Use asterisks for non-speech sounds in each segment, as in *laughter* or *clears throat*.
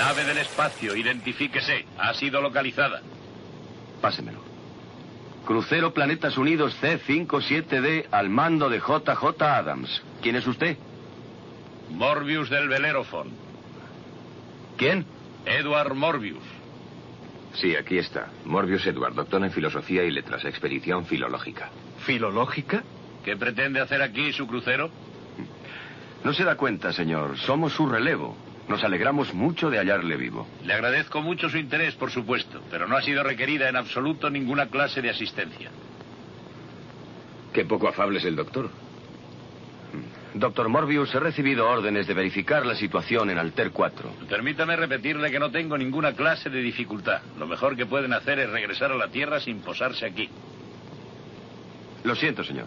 Nave del espacio, identifíquese. Ha sido localizada. Pásemelo. Crucero Planetas Unidos C57D al mando de JJ Adams. ¿Quién es usted? Morbius del Belérofon. ¿Quién? Edward Morbius. Sí, aquí está. Morbius Edward, doctor en filosofía y letras, expedición filológica. ¿Filológica? ¿Qué pretende hacer aquí su crucero? No se da cuenta, señor. Somos su relevo. Nos alegramos mucho de hallarle vivo. Le agradezco mucho su interés, por supuesto, pero no ha sido requerida en absoluto ninguna clase de asistencia. Qué poco afable es el doctor. Doctor Morbius, he recibido órdenes de verificar la situación en Alter 4. Permítame repetirle que no tengo ninguna clase de dificultad. Lo mejor que pueden hacer es regresar a la Tierra sin posarse aquí. Lo siento, señor.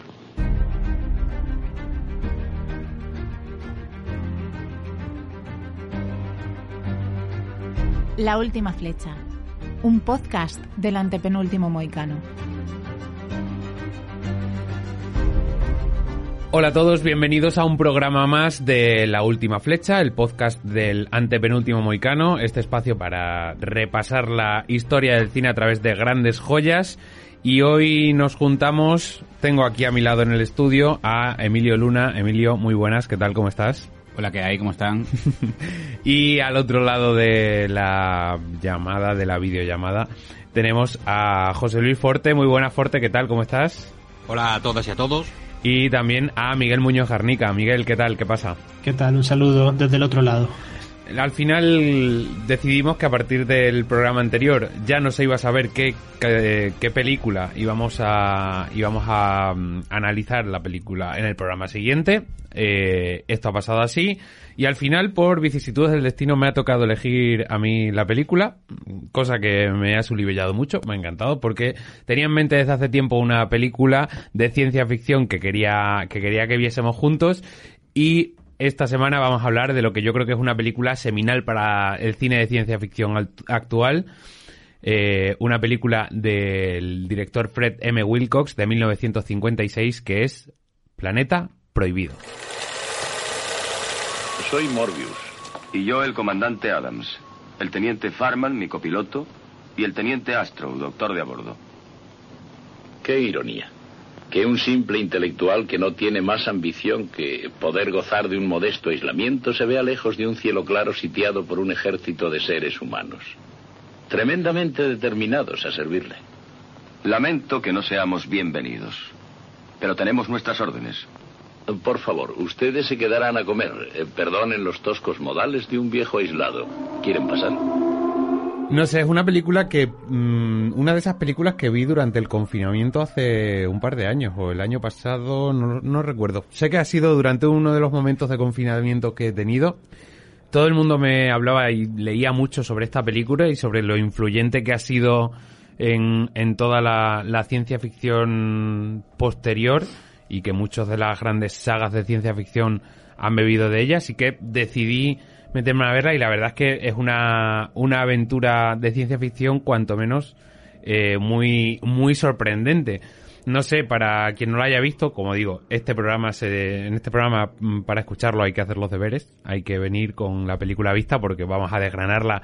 La última flecha. Un podcast del antepenúltimo moicano. Hola a todos, bienvenidos a un programa más de La Última Flecha, el podcast del antepenúltimo moicano, este espacio para repasar la historia del cine a través de grandes joyas. Y hoy nos juntamos, tengo aquí a mi lado en el estudio a Emilio Luna. Emilio, muy buenas, ¿qué tal? ¿Cómo estás? Hola, ¿qué hay? ¿Cómo están? *laughs* y al otro lado de la llamada, de la videollamada, tenemos a José Luis Forte. Muy buenas, Forte, ¿qué tal? ¿Cómo estás? Hola a todas y a todos. Y también a Miguel Muñoz Jarnica. Miguel, ¿qué tal? ¿Qué pasa? ¿Qué tal? Un saludo desde el otro lado. Al final decidimos que a partir del programa anterior ya no se iba a saber qué, qué, qué película íbamos a, íbamos a um, analizar la película en el programa siguiente. Eh, esto ha pasado así. Y al final, por vicisitudes del destino, me ha tocado elegir a mí la película, cosa que me ha sulibellado mucho, me ha encantado, porque tenía en mente desde hace tiempo una película de ciencia ficción que quería que, quería que viésemos juntos y esta semana vamos a hablar de lo que yo creo que es una película seminal para el cine de ciencia ficción actual. Eh, una película del director Fred M. Wilcox de 1956 que es Planeta Prohibido. Soy Morbius. Y yo el comandante Adams. El teniente Farman, mi copiloto, y el teniente Astro, doctor de a bordo. Qué ironía. Que un simple intelectual que no tiene más ambición que poder gozar de un modesto aislamiento se vea lejos de un cielo claro sitiado por un ejército de seres humanos. Tremendamente determinados a servirle. Lamento que no seamos bienvenidos. Pero tenemos nuestras órdenes. Por favor, ustedes se quedarán a comer. Eh, perdonen los toscos modales de un viejo aislado. ¿Quieren pasar? No sé, es una película que. mmm, una de esas películas que vi durante el confinamiento hace un par de años, o el año pasado, no, no recuerdo. Sé que ha sido durante uno de los momentos de confinamiento que he tenido. Todo el mundo me hablaba y leía mucho sobre esta película y sobre lo influyente que ha sido en, en toda la, la ciencia ficción posterior y que muchas de las grandes sagas de ciencia ficción han bebido de ella, así que decidí meterme a verla y la verdad es que es una, una aventura de ciencia ficción cuanto menos eh, muy, muy sorprendente. No sé, para quien no lo haya visto, como digo, este programa se, en este programa mm, para escucharlo hay que hacer los deberes, hay que venir con la película vista porque vamos a desgranarla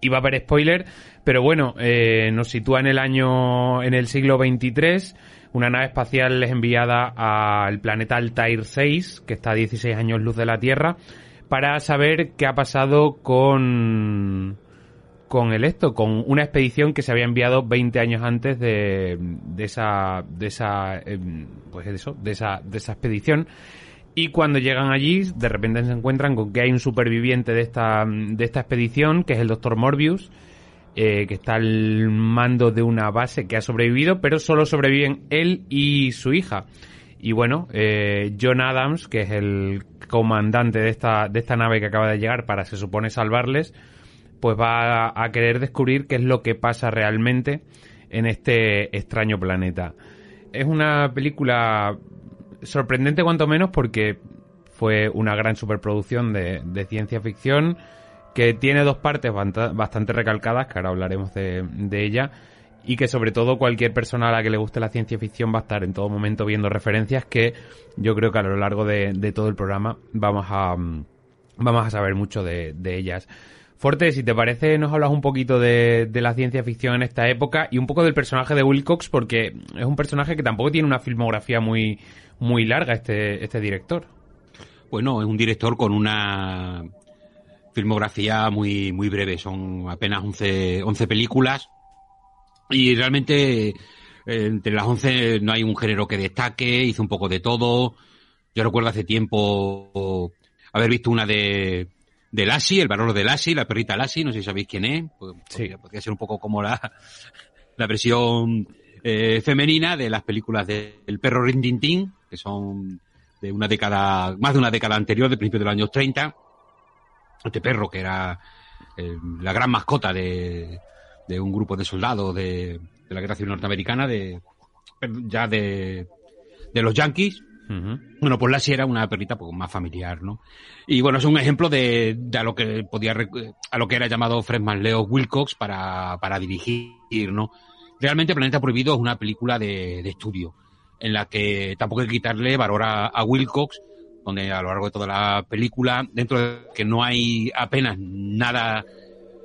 y va a haber spoiler, pero bueno, eh, nos sitúa en el año, en el siglo 23, una nave espacial es enviada al planeta Altair 6, que está a 16 años luz de la Tierra, para saber qué ha pasado con con el esto, con una expedición que se había enviado 20 años antes de, de esa de esa eh, pues eso, de esa de esa expedición. Y cuando llegan allí, de repente se encuentran con que hay un superviviente de esta de esta expedición, que es el Doctor Morbius, eh, que está al mando de una base que ha sobrevivido, pero solo sobreviven él y su hija. Y bueno, eh, John Adams, que es el comandante de esta, de esta nave que acaba de llegar para, se supone, salvarles, pues va a, querer descubrir qué es lo que pasa realmente en este extraño planeta. Es una película sorprendente cuanto menos porque fue una gran superproducción de, de ciencia ficción que tiene dos partes bastante recalcadas, que ahora hablaremos de, de ella, y que sobre todo cualquier persona a la que le guste la ciencia ficción va a estar en todo momento viendo referencias que yo creo que a lo largo de, todo el programa vamos a, mm, vamos a saber mucho de, de ellas. Forte, si te parece, nos hablas un poquito de, de, la ciencia ficción en esta época y un poco del personaje de Wilcox, porque es un personaje que tampoco tiene una filmografía muy, muy larga, este, este director. Bueno, es un director con una filmografía muy, muy breve, son apenas 11, 11 películas y realmente entre las 11 no hay un género que destaque, hizo un poco de todo. Yo recuerdo hace tiempo haber visto una de, de Lassie, el valor de Lassie, la perrita Lassie, no sé si sabéis quién es. Pues, sí. podría, ser un poco como la, la versión eh, femenina de las películas de El perro Rintintín, que son de una década, más de una década anterior, de principios de los años 30. Este perro que era eh, la gran mascota de, de un grupo de soldados de, de la guerra civil norteamericana, de ya de, de los yankees. Bueno, pues Lassie era una perrita pues, más familiar, ¿no? Y bueno, es un ejemplo de, de a lo que podía, a lo que era llamado Fred Leo Wilcox para, para dirigir, ¿no? Realmente Planeta Prohibido es una película de, de estudio, en la que tampoco hay que quitarle valor a, a Wilcox, donde a lo largo de toda la película, dentro de que no hay apenas nada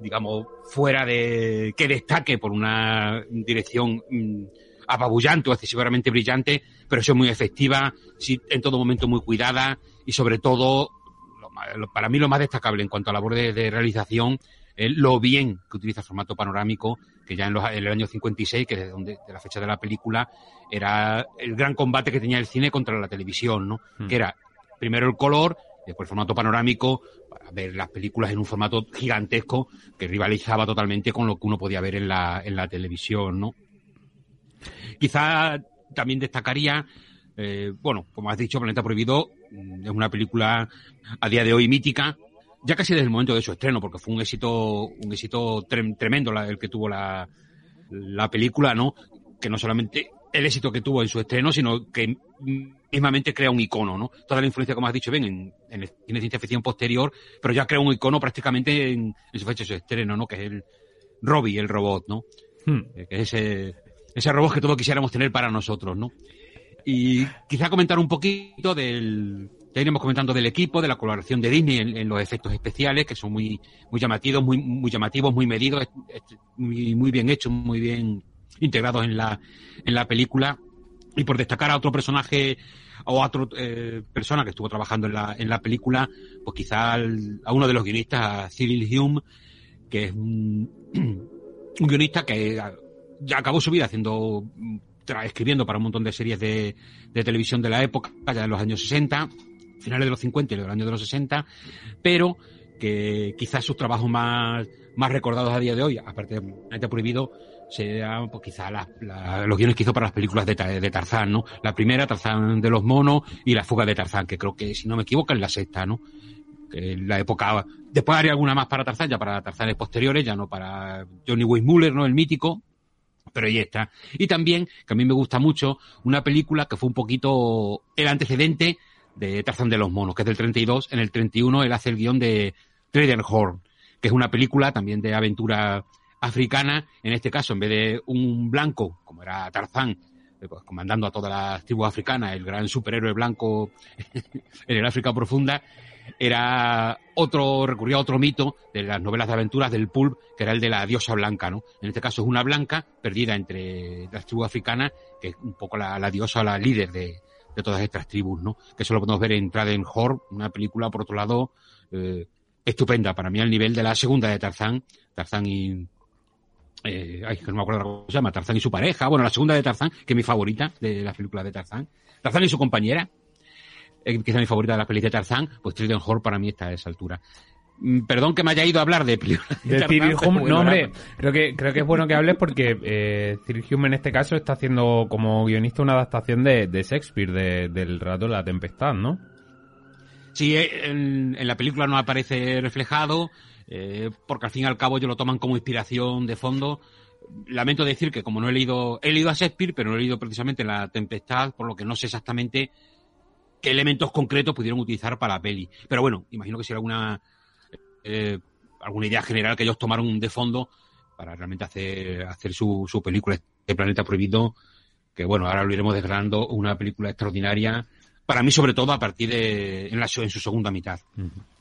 digamos, fuera de que destaque por una dirección mm, apabullante o excesivamente brillante, pero es muy efectiva, sí, en todo momento muy cuidada y sobre todo, para mí lo más destacable en cuanto a labor de, de realización lo bien que utiliza el formato panorámico, que ya en, los, en, el año 56, que es donde, de la fecha de la película, era el gran combate que tenía el cine contra la televisión, ¿no? Mm. Que era primero el color, después el formato panorámico, para ver las películas en un formato gigantesco que rivalizaba totalmente con lo que uno podía ver en la, en la televisión, ¿no? Quizá también destacaría, eh, bueno, como has dicho, Planeta Prohibido mm, es una película a día de hoy mítica, ya casi desde el momento de su estreno, porque fue un éxito, un éxito tremendo el que tuvo la, la película, ¿no? Que no solamente el éxito que tuvo en su estreno, sino que mismamente crea un icono, ¿no? Toda la influencia, como has dicho, ven en, en el cine de ciencia ficción posterior, pero ya crea un icono prácticamente en, en su fecha de su estreno, ¿no? Que es el Robbie, el robot, ¿no? Hmm. Que es ese, ese robot que todos quisiéramos tener para nosotros, ¿no? Y quizá comentar un poquito del, ya iremos comentando del equipo, de la colaboración de Disney en, en los efectos especiales, que son muy, muy llamativos, muy, muy llamativos, muy medidos, muy, muy bien hechos, muy bien integrados en la, en la película. Y por destacar a otro personaje o a otra eh, persona que estuvo trabajando en la, en la película, pues quizá al, a uno de los guionistas, a Cyril Hume, que es un, *clears throat* guionista que ya acabó su vida haciendo, escribiendo para un montón de series de, de televisión de la época, ya de los años 60, finales de los 50 y los años de los 60, pero que quizás sus trabajos más, más recordados a día de hoy, aparte de Prohibido, sean pues quizá la, los guiones que hizo para las películas de, de, Tarzán, ¿no? La primera, Tarzán de los monos, y La fuga de Tarzán, que creo que, si no me equivoco, es la sexta, ¿no? Que la época, después haría alguna más para Tarzán, ya para Tarzanes posteriores, ya no para Johnny Weissmuller, ¿no? El mítico, pero ahí está. Y también, que a mí me gusta mucho, una película que fue un poquito el antecedente de Tarzán de los monos, que es del 32, en el 31 él hace el guion de Horn, que es una película también de aventura africana, en este caso, en vez de un blanco, como era Tarzán, eh, pues, comandando a todas las tribus africanas, el gran superhéroe blanco *laughs* en el África profunda, era otro, recurría a otro mito de las novelas de aventuras del pulp, que era el de la diosa blanca, ¿no? En este caso es una blanca perdida entre las tribus africanas, que es un poco la, la diosa, la líder de, de, todas estas tribus, ¿no? Que eso lo podemos ver en Traden Horn, una película, por otro lado, eh, estupenda, para mí al nivel de la segunda de Tarzán, Tarzán y, eh, ay, que no me acuerdo cómo se llama, Tarzán y su pareja, bueno, la segunda de Tarzán, que es mi favorita de las películas de Tarzán, Tarzán y su compañera, eh, que es mi favorita de las películas de Tarzán, pues Tristan Hall para mí está a esa altura. Mm, perdón que me haya ido a hablar de películas de, de Tarzán, No, hombre, creo que, creo que es bueno que hables porque eh, Cyril Hume en este caso está haciendo como guionista una adaptación de, de Shakespeare, de, del relato de la tempestad, ¿no? Sí, eh, en, en la película no aparece reflejado, eh, porque al fin y al cabo ellos lo toman como inspiración de fondo. Lamento decir que como no he leído, he leído a Shakespeare, pero no he leído precisamente La Tempestad, por lo que no sé exactamente qué elementos concretos pudieron utilizar para la peli. Pero bueno, imagino que será alguna, eh, alguna idea general que ellos tomaron de fondo para realmente hacer, hacer su, su película, El Planeta Prohibido, que bueno, ahora lo iremos desgranando, una película extraordinaria, para mí sobre todo a partir de, en, la, en su segunda mitad. Uh -huh.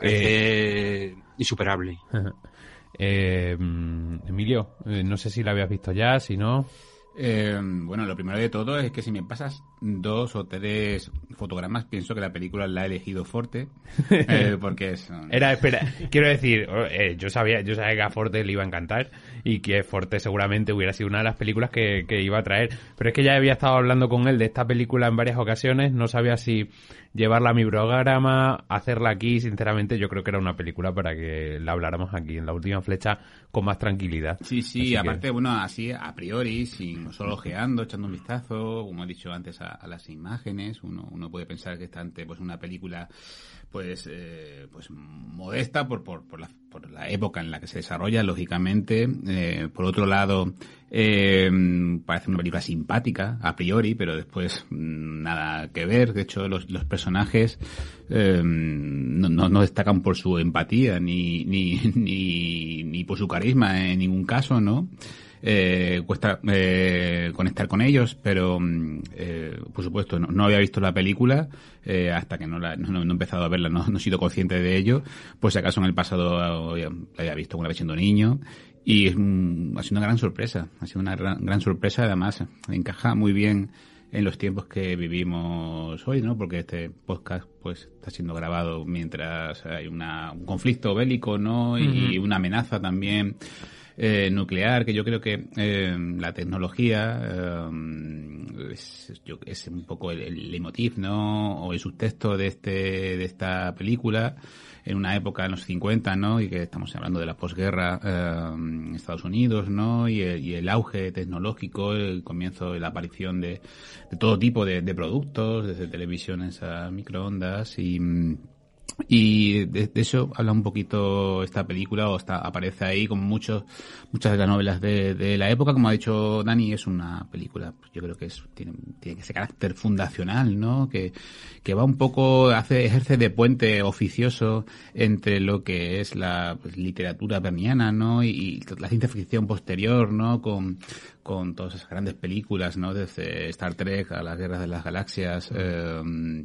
Eh, insuperable. Eh, Emilio, eh, no sé si la habías visto ya, si no. Eh, bueno, lo primero de todo es que si me pasas dos o tres fotogramas, pienso que la película la ha elegido Forte, *laughs* eh, porque es... Era, espera, quiero decir, eh, yo sabía yo sabía que a Forte le iba a encantar y que Forte seguramente hubiera sido una de las películas que, que iba a traer, pero es que ya había estado hablando con él de esta película en varias ocasiones, no sabía si llevarla a mi programa, hacerla aquí, sinceramente yo creo que era una película para que la habláramos aquí en la última flecha con más tranquilidad. Sí, sí, Así aparte, que- bueno, así a priori, sin solo ojeando, echando un vistazo, como he dicho antes, a, a las imágenes, uno, uno puede pensar que está ante pues una película pues eh, pues modesta por, por, por, la, por la época en la que se desarrolla, lógicamente. Eh, por otro lado, eh, parece una película simpática, a priori, pero después mm, nada que ver. De hecho, los, los personajes eh, no, no, no destacan por su empatía ni, ni, *laughs* ni, ni por su carisma en ningún caso, ¿no? Eh, cuesta eh, conectar con ellos, pero mm, eh, por supuesto no, no había visto la película eh, hasta que no, la, no, no he empezado a verla, no, no he sido consciente de ello, pues si acaso en el pasado eh, la había visto una vez siendo niño y es un- ha sido una gran sorpresa, ha sido una gran, gran sorpresa, además encaja muy bien en los tiempos que vivimos hoy, ¿no? Porque este podcast pues está siendo grabado mientras hay una, un conflicto bélico, ¿no? Y una amenaza también eh, nuclear, que yo creo que eh, la tecnología eh, es, yo- es un poco el, el ¿no? O el subtexto de este de esta película en una época en los 50, ¿no? Y que estamos hablando de la posguerra eh, en Estados Unidos, ¿no? Y el, y el auge tecnológico, el comienzo de la aparición de, de todo tipo de, de productos, desde televisiones a microondas y mm, y de, de eso habla un poquito esta película, o está, aparece ahí como muchos, muchas de las novelas de, de la época. Como ha dicho Dani, es una película, pues, yo creo que es, tiene, tiene ese carácter fundacional, ¿no? Que, que va un poco, hace, ejerce de puente oficioso entre lo que es la pues, literatura perniana, ¿no? Y, y la ciencia ficción posterior, ¿no? Con, con todas esas grandes películas, ¿no? Desde Star Trek a las Guerras de las Galaxias, eh,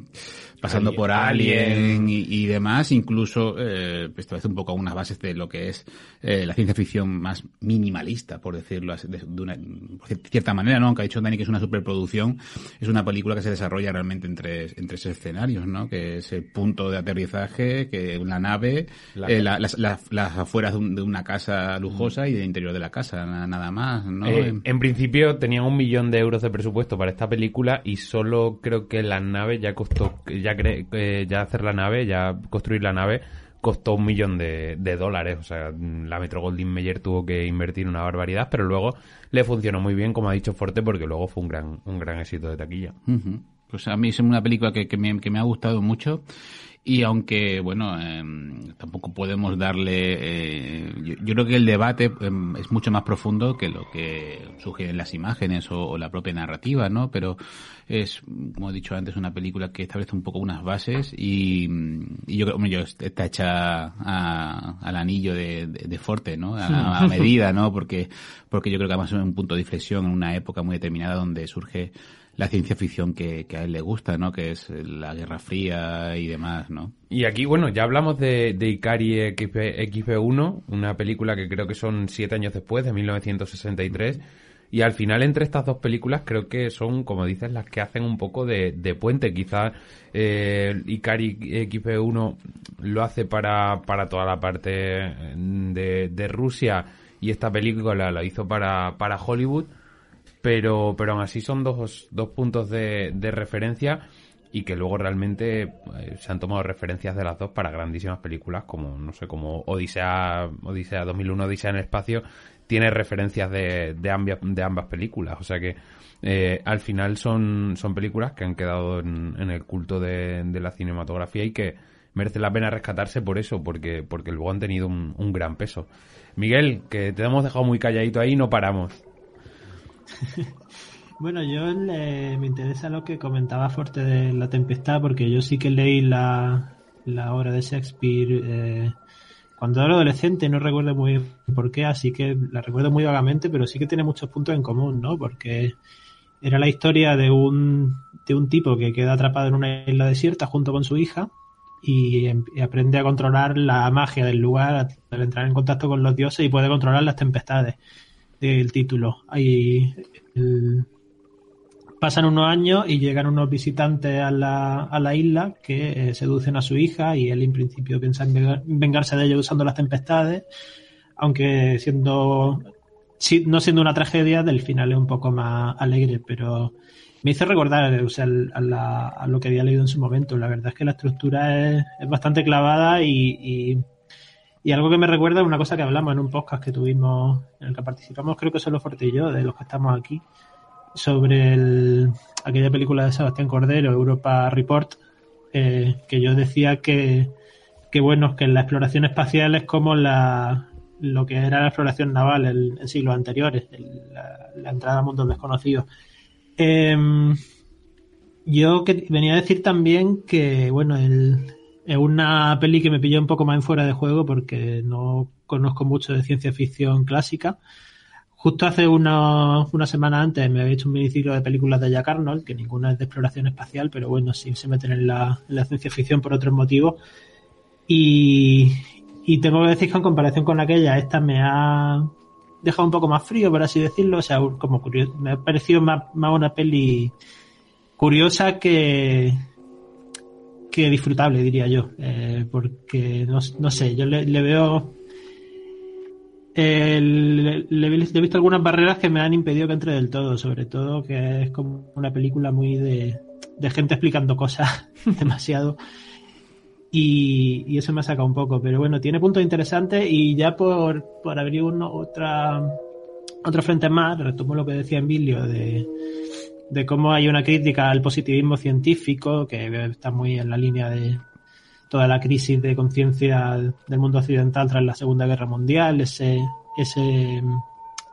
pasando Alien- por Alien Alien. y, y demás, incluso eh, establece un poco unas bases de lo que es eh, la ciencia ficción más minimalista, por decirlo así, de, de una por cierta manera, ¿no? Aunque ha dicho Dani que es una superproducción, es una película que se desarrolla realmente en tres, en tres escenarios, ¿no? Que es el punto de aterrizaje, que una nave, La- eh, la- las, las- las afueras de, un- de una casa lujosa y el interior de la casa, na- nada más, ¿no? En principio tenían un millón de euros de presupuesto para esta película y solo creo que la nave ya costó, ya cre- eh, ya hacer la nave, ya construir la nave costó un millón de, dólares. O sea, la Metro Goldwyn Mayer tuvo que invertir una barbaridad, pero luego le funcionó muy bien, como ha dicho Forte, porque luego fue un gran, un gran éxito de taquilla. Pues a mí es una película que, que me, que me ha gustado mucho y aunque, bueno, em, tampoco podemos darle... eh, yo, yo creo que el debate em, es mucho más profundo que lo que sugieren las imágenes o, o la propia narrativa, ¿no? Pero es, como he dicho antes, una película que establece un poco unas bases y, y yo creo, yo está hecha a- al anillo de, de, de Forte, ¿no? A, a medida, ¿no? Porque, porque yo creo que además es un punto de inflexión en una época muy determinada donde surge la ciencia ficción que, a él le gusta, ¿no? Que es la Guerra Fría y demás, ¿no? Y aquí, bueno, ya hablamos de, de Ikari XP, XP1, una película que creo que son siete años después, de 1963. Y al final, entre estas dos películas, creo que son, como dices, las que hacen un poco de, puente. Quizá eh, Ikari XP1 lo hace para, para toda la parte de, de Rusia y esta película la hizo para, para Hollywood pero, pero aún así son dos, dos puntos de, de referencia y que luego realmente eh, se han tomado referencias de las dos para grandísimas películas como, no sé, como Odisea, Odisea 2001, Odisea en el espacio, tiene referencias de, de, ambas, de ambas películas, o sea que eh, al final son, son películas que han quedado en, el culto de, de la cinematografía y que merece la pena rescatarse por eso, porque, porque luego han tenido un, un gran peso. Miguel, que te hemos dejado muy calladito ahí, no paramos. *laughs* Bueno, yo me interesa lo que comentaba Forte de La Tempestad, porque yo sí que leí la, la obra de Shakespeare eh, cuando era adolescente, no recuerdo muy bien por qué, así que la recuerdo muy vagamente, pero sí que tiene muchos puntos en común, ¿no? Porque era la historia de un, de un tipo que queda atrapado en una isla desierta junto con su hija y, em- y aprende a controlar la magia del lugar al entrar en contacto con los dioses y puede controlar las tempestades del título. Ahí pasan unos años y llegan unos visitantes a la, a la isla que eh, seducen a su hija y él en principio piensa en venga- vengarse de ellos usando las tempestades, aunque siendo no siendo una tragedia, del final es un poco más alegre, pero me hizo recordar o sea, a, lo que había leído en su momento. La verdad es que la estructura es, bastante clavada y- y algo que me recuerda es una cosa que hablamos en un podcast que tuvimos, en el que participamos, creo que solo Forte y yo, de los que estamos aquí, sobre el- aquella película de Sebastián Cordero, Europa Report, eh, que yo decía que, que bueno, que la exploración espacial es como la, lo que era la exploración naval en, siglos anteriores, la entrada a mundos desconocidos. Em, yo que, venía a decir también que, bueno, el, es una peli que me pilló un poco más en fuera de juego porque no conozco mucho de ciencia ficción clásica. Justo hace una, una semana antes me había hecho un miniciclo de películas de Jack Arnold, que ninguna es de exploración espacial, pero bueno, sí se meten en la, en la ciencia ficción por otros motivos. Y, y tengo que decir que en comparación con aquella, esta me ha dejado un poco más frío, por así decirlo. O sea, como me ha parecido más, más una peli curiosa que, que disfrutable, diría yo. Eh, porque no, no sé, yo le, veo. le he visto algunas barreras que me han impedido que entre del todo, sobre todo que es como una película muy de, de gente explicando cosas *laughs* demasiado. Y, y eso me ha sacado un poco, pero bueno, tiene puntos interesantes y ya por, por abrir uno, otra, otro frente más, retomo lo que decía Emilio de, de cómo hay una crítica al positivismo científico que está muy en la línea de toda la crisis de conciencia del mundo occidental tras la Segunda Guerra Mundial, ese, ese mm,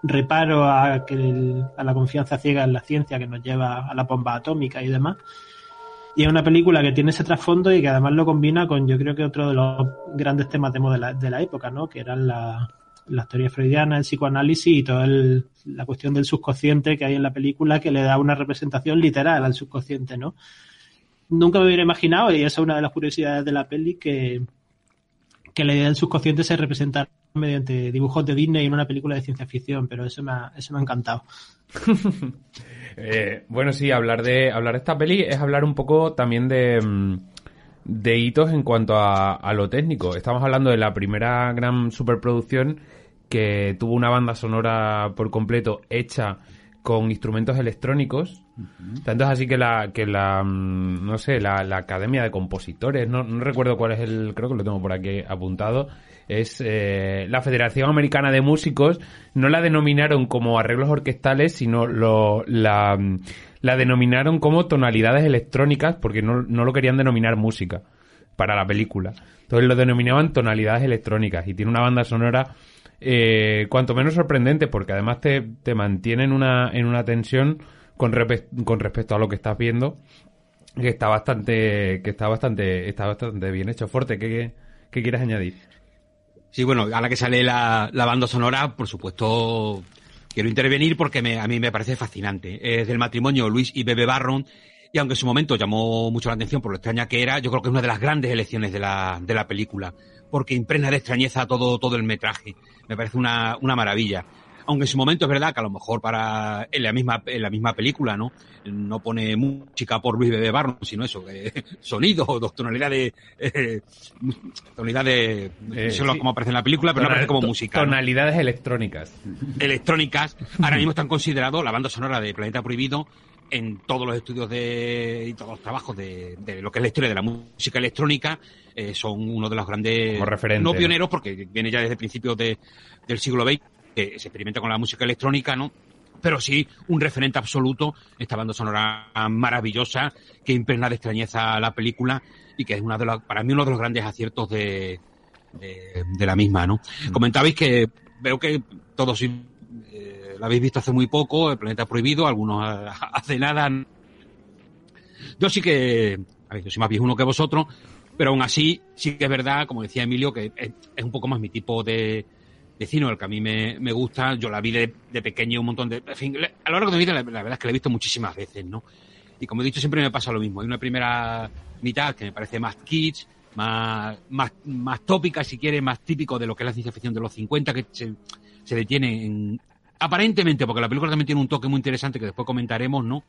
reparo a, que a la confianza ciega en la ciencia que nos lleva a la bomba atómica y demás. Y es una película que tiene ese trasfondo y que además lo combina con, yo creo que otro de los grandes temas de, la, de la época, ¿no? Que eran la, las teorías freudianas, el psicoanálisis y toda el- la cuestión del subconsciente que hay en la película que le da una representación literal al subconsciente, ¿no? Nunca me hubiera imaginado, y esa es una de las curiosidades de la peli, que, que la idea del subconsciente se representa mediante dibujos de Disney en una película de ciencia ficción, pero eso me ha, eso me ha encantado. *laughs* Eh, bueno, sí, hablar de hablar de esta peli es hablar un poco también de, mm, de hitos en cuanto a, a lo técnico. Estamos hablando de la primera gran superproducción que tuvo una banda sonora por completo hecha con instrumentos electrónicos. Tanto es así que la, que la mm, no sé, la, la Academia de Compositores, no, no recuerdo cuál es el, creo que lo tengo por aquí apuntado, es eh, la Federación Americana de Músicos, no la denominaron como arreglos orquestales, sino lo, la, la denominaron como tonalidades electrónicas, porque no, no lo querían denominar música para la película. Entonces lo denominaban tonalidades electrónicas y tiene una banda sonora eh, cuanto menos sorprendente porque además te, te mantiene en una, en una tensión con, con respecto a lo que estás viendo que está bastante que está bastante está bastante bien hecho Forte ¿qué, qué quieres añadir? Sí, bueno, a la que sale la, la banda sonora, por supuesto, quiero intervenir porque me- a mí me parece fascinante. Es del matrimonio Luis y Bebe Barron, y aunque en su momento llamó mucho la atención por lo extraña que era, yo creo que es una de las grandes elecciones de la, de la película, porque impregna de extrañeza todo, todo el metraje. Me parece una, una maravilla. Aunque en su momento es verdad que a lo mejor para en la misma en la misma película, ¿no? No pone música por Luis Bebe Barron, sino eso, *laughs* eh, sonido, dos tonalidades, eh, tonalidades, Eh, no sé sí. cómo aparece en la película, pero no aparece como música. ¿no? tonalidades electrónicas electrónicas, ahora mismo están considerados la banda sonora de Planeta Prohibido en todos los estudios de, y todos los trabajos de, de lo que es la historia de la música electrónica, eh, son uno de los grandes, no pioneros, porque viene ya desde principios de, del siglo XX, que se experimenta con la música electrónica, ¿no? Pero sí, un referente absoluto, esta banda sonora maravillosa, que impregna de extrañeza la película y que es una de las, para mí uno de los grandes aciertos de, de, de la misma, ¿no? Comentabais que veo que todos eh, la habéis visto hace muy poco, El Planeta Prohibido, algunos eh, *laughs* hace nada. Yo sí que, a ver, yo soy más viejuno que vosotros, pero aún así, sí que es verdad, como decía Emilio, que es, un poco más mi tipo de, de cine, el que a mí me, me gusta. Yo la vi de, pequeño un montón de... En fin, a lo largo de mi vida, la, verdad es que la he visto muchísimas veces, ¿no? Y como he dicho, siempre me pasa lo mismo. Hay una primera mitad que me parece más kitsch, más, más, más tópica, si quiere, más típico de lo que es la ciencia ficción de los 50, que se, se detiene en, aparentemente, porque la película también tiene un toque muy interesante que después comentaremos, ¿no?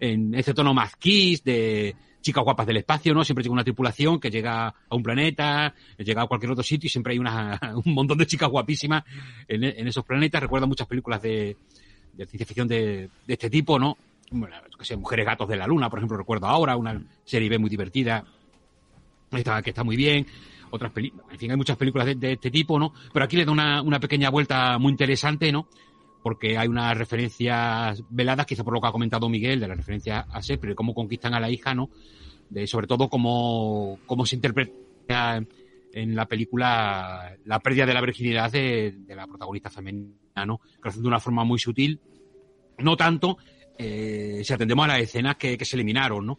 En ese tono más kiss de chicas guapas del espacio, ¿no? Siempre llega una tripulación que llega a un planeta, llega a cualquier otro sitio y siempre hay una, *laughs* un montón de chicas guapísimas en, esos planetas. Recuerdo muchas películas de, ciencia ficción de, de este tipo, ¿no? Bueno, que sé, Mujeres Gatos de la Luna, por ejemplo, recuerdo ahora, una serie B muy divertida, que está muy bien. Otras películas, en fin, hay muchas películas de, de, este tipo, ¿no? Pero aquí le da una, una pequeña vuelta muy interesante, ¿no? Porque hay unas referencias veladas, quizá por lo que ha comentado Miguel, de las referencias a Shakespeare, de cómo conquistan a la hija, ¿no? De, sobre todo cómo, cómo se interpreta en la película la pérdida de la virginidad de, la protagonista femenina, ¿no? Que de una forma muy sutil, no tanto eh, si atendemos a las escenas que, que se eliminaron, ¿no?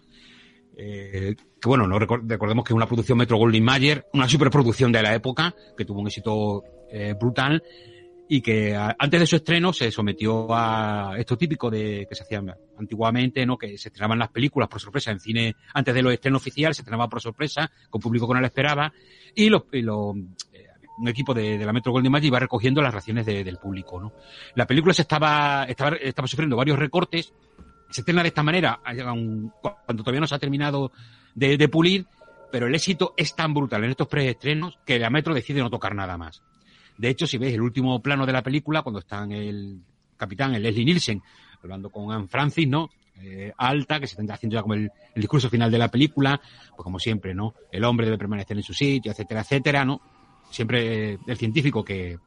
Eh, que bueno, no recordemos que es una producción Metro Goldwyn Mayer, una superproducción de la época, que tuvo un éxito eh, brutal y que antes de su estreno se sometió a esto típico de que se hacía antiguamente, ¿no? Que se estrenaban las películas por sorpresa en cine antes de los estrenos oficiales, se estrenaba por sorpresa, con público que no la esperaba, y los, y los eh, un equipo de, la Metro Goldwyn Mayer iba recogiendo las reacciones de, del público, ¿no? La película se estaba, estaba, sufriendo varios recortes, se estrena de esta manera cuando todavía no se ha terminado de, pulir, pero el éxito es tan brutal en estos preestrenos que la Metro decide no tocar nada más. De hecho, si veis el último plano de la película, cuando están el capitán, el Leslie Nielsen, hablando con Anne Francis, ¿no? Eh, alta, que se está haciendo ya como el, el, discurso final de la película, pues como siempre, ¿no? El hombre debe permanecer en su sitio, etcétera, etcétera, ¿no? Siempre eh, el científico que,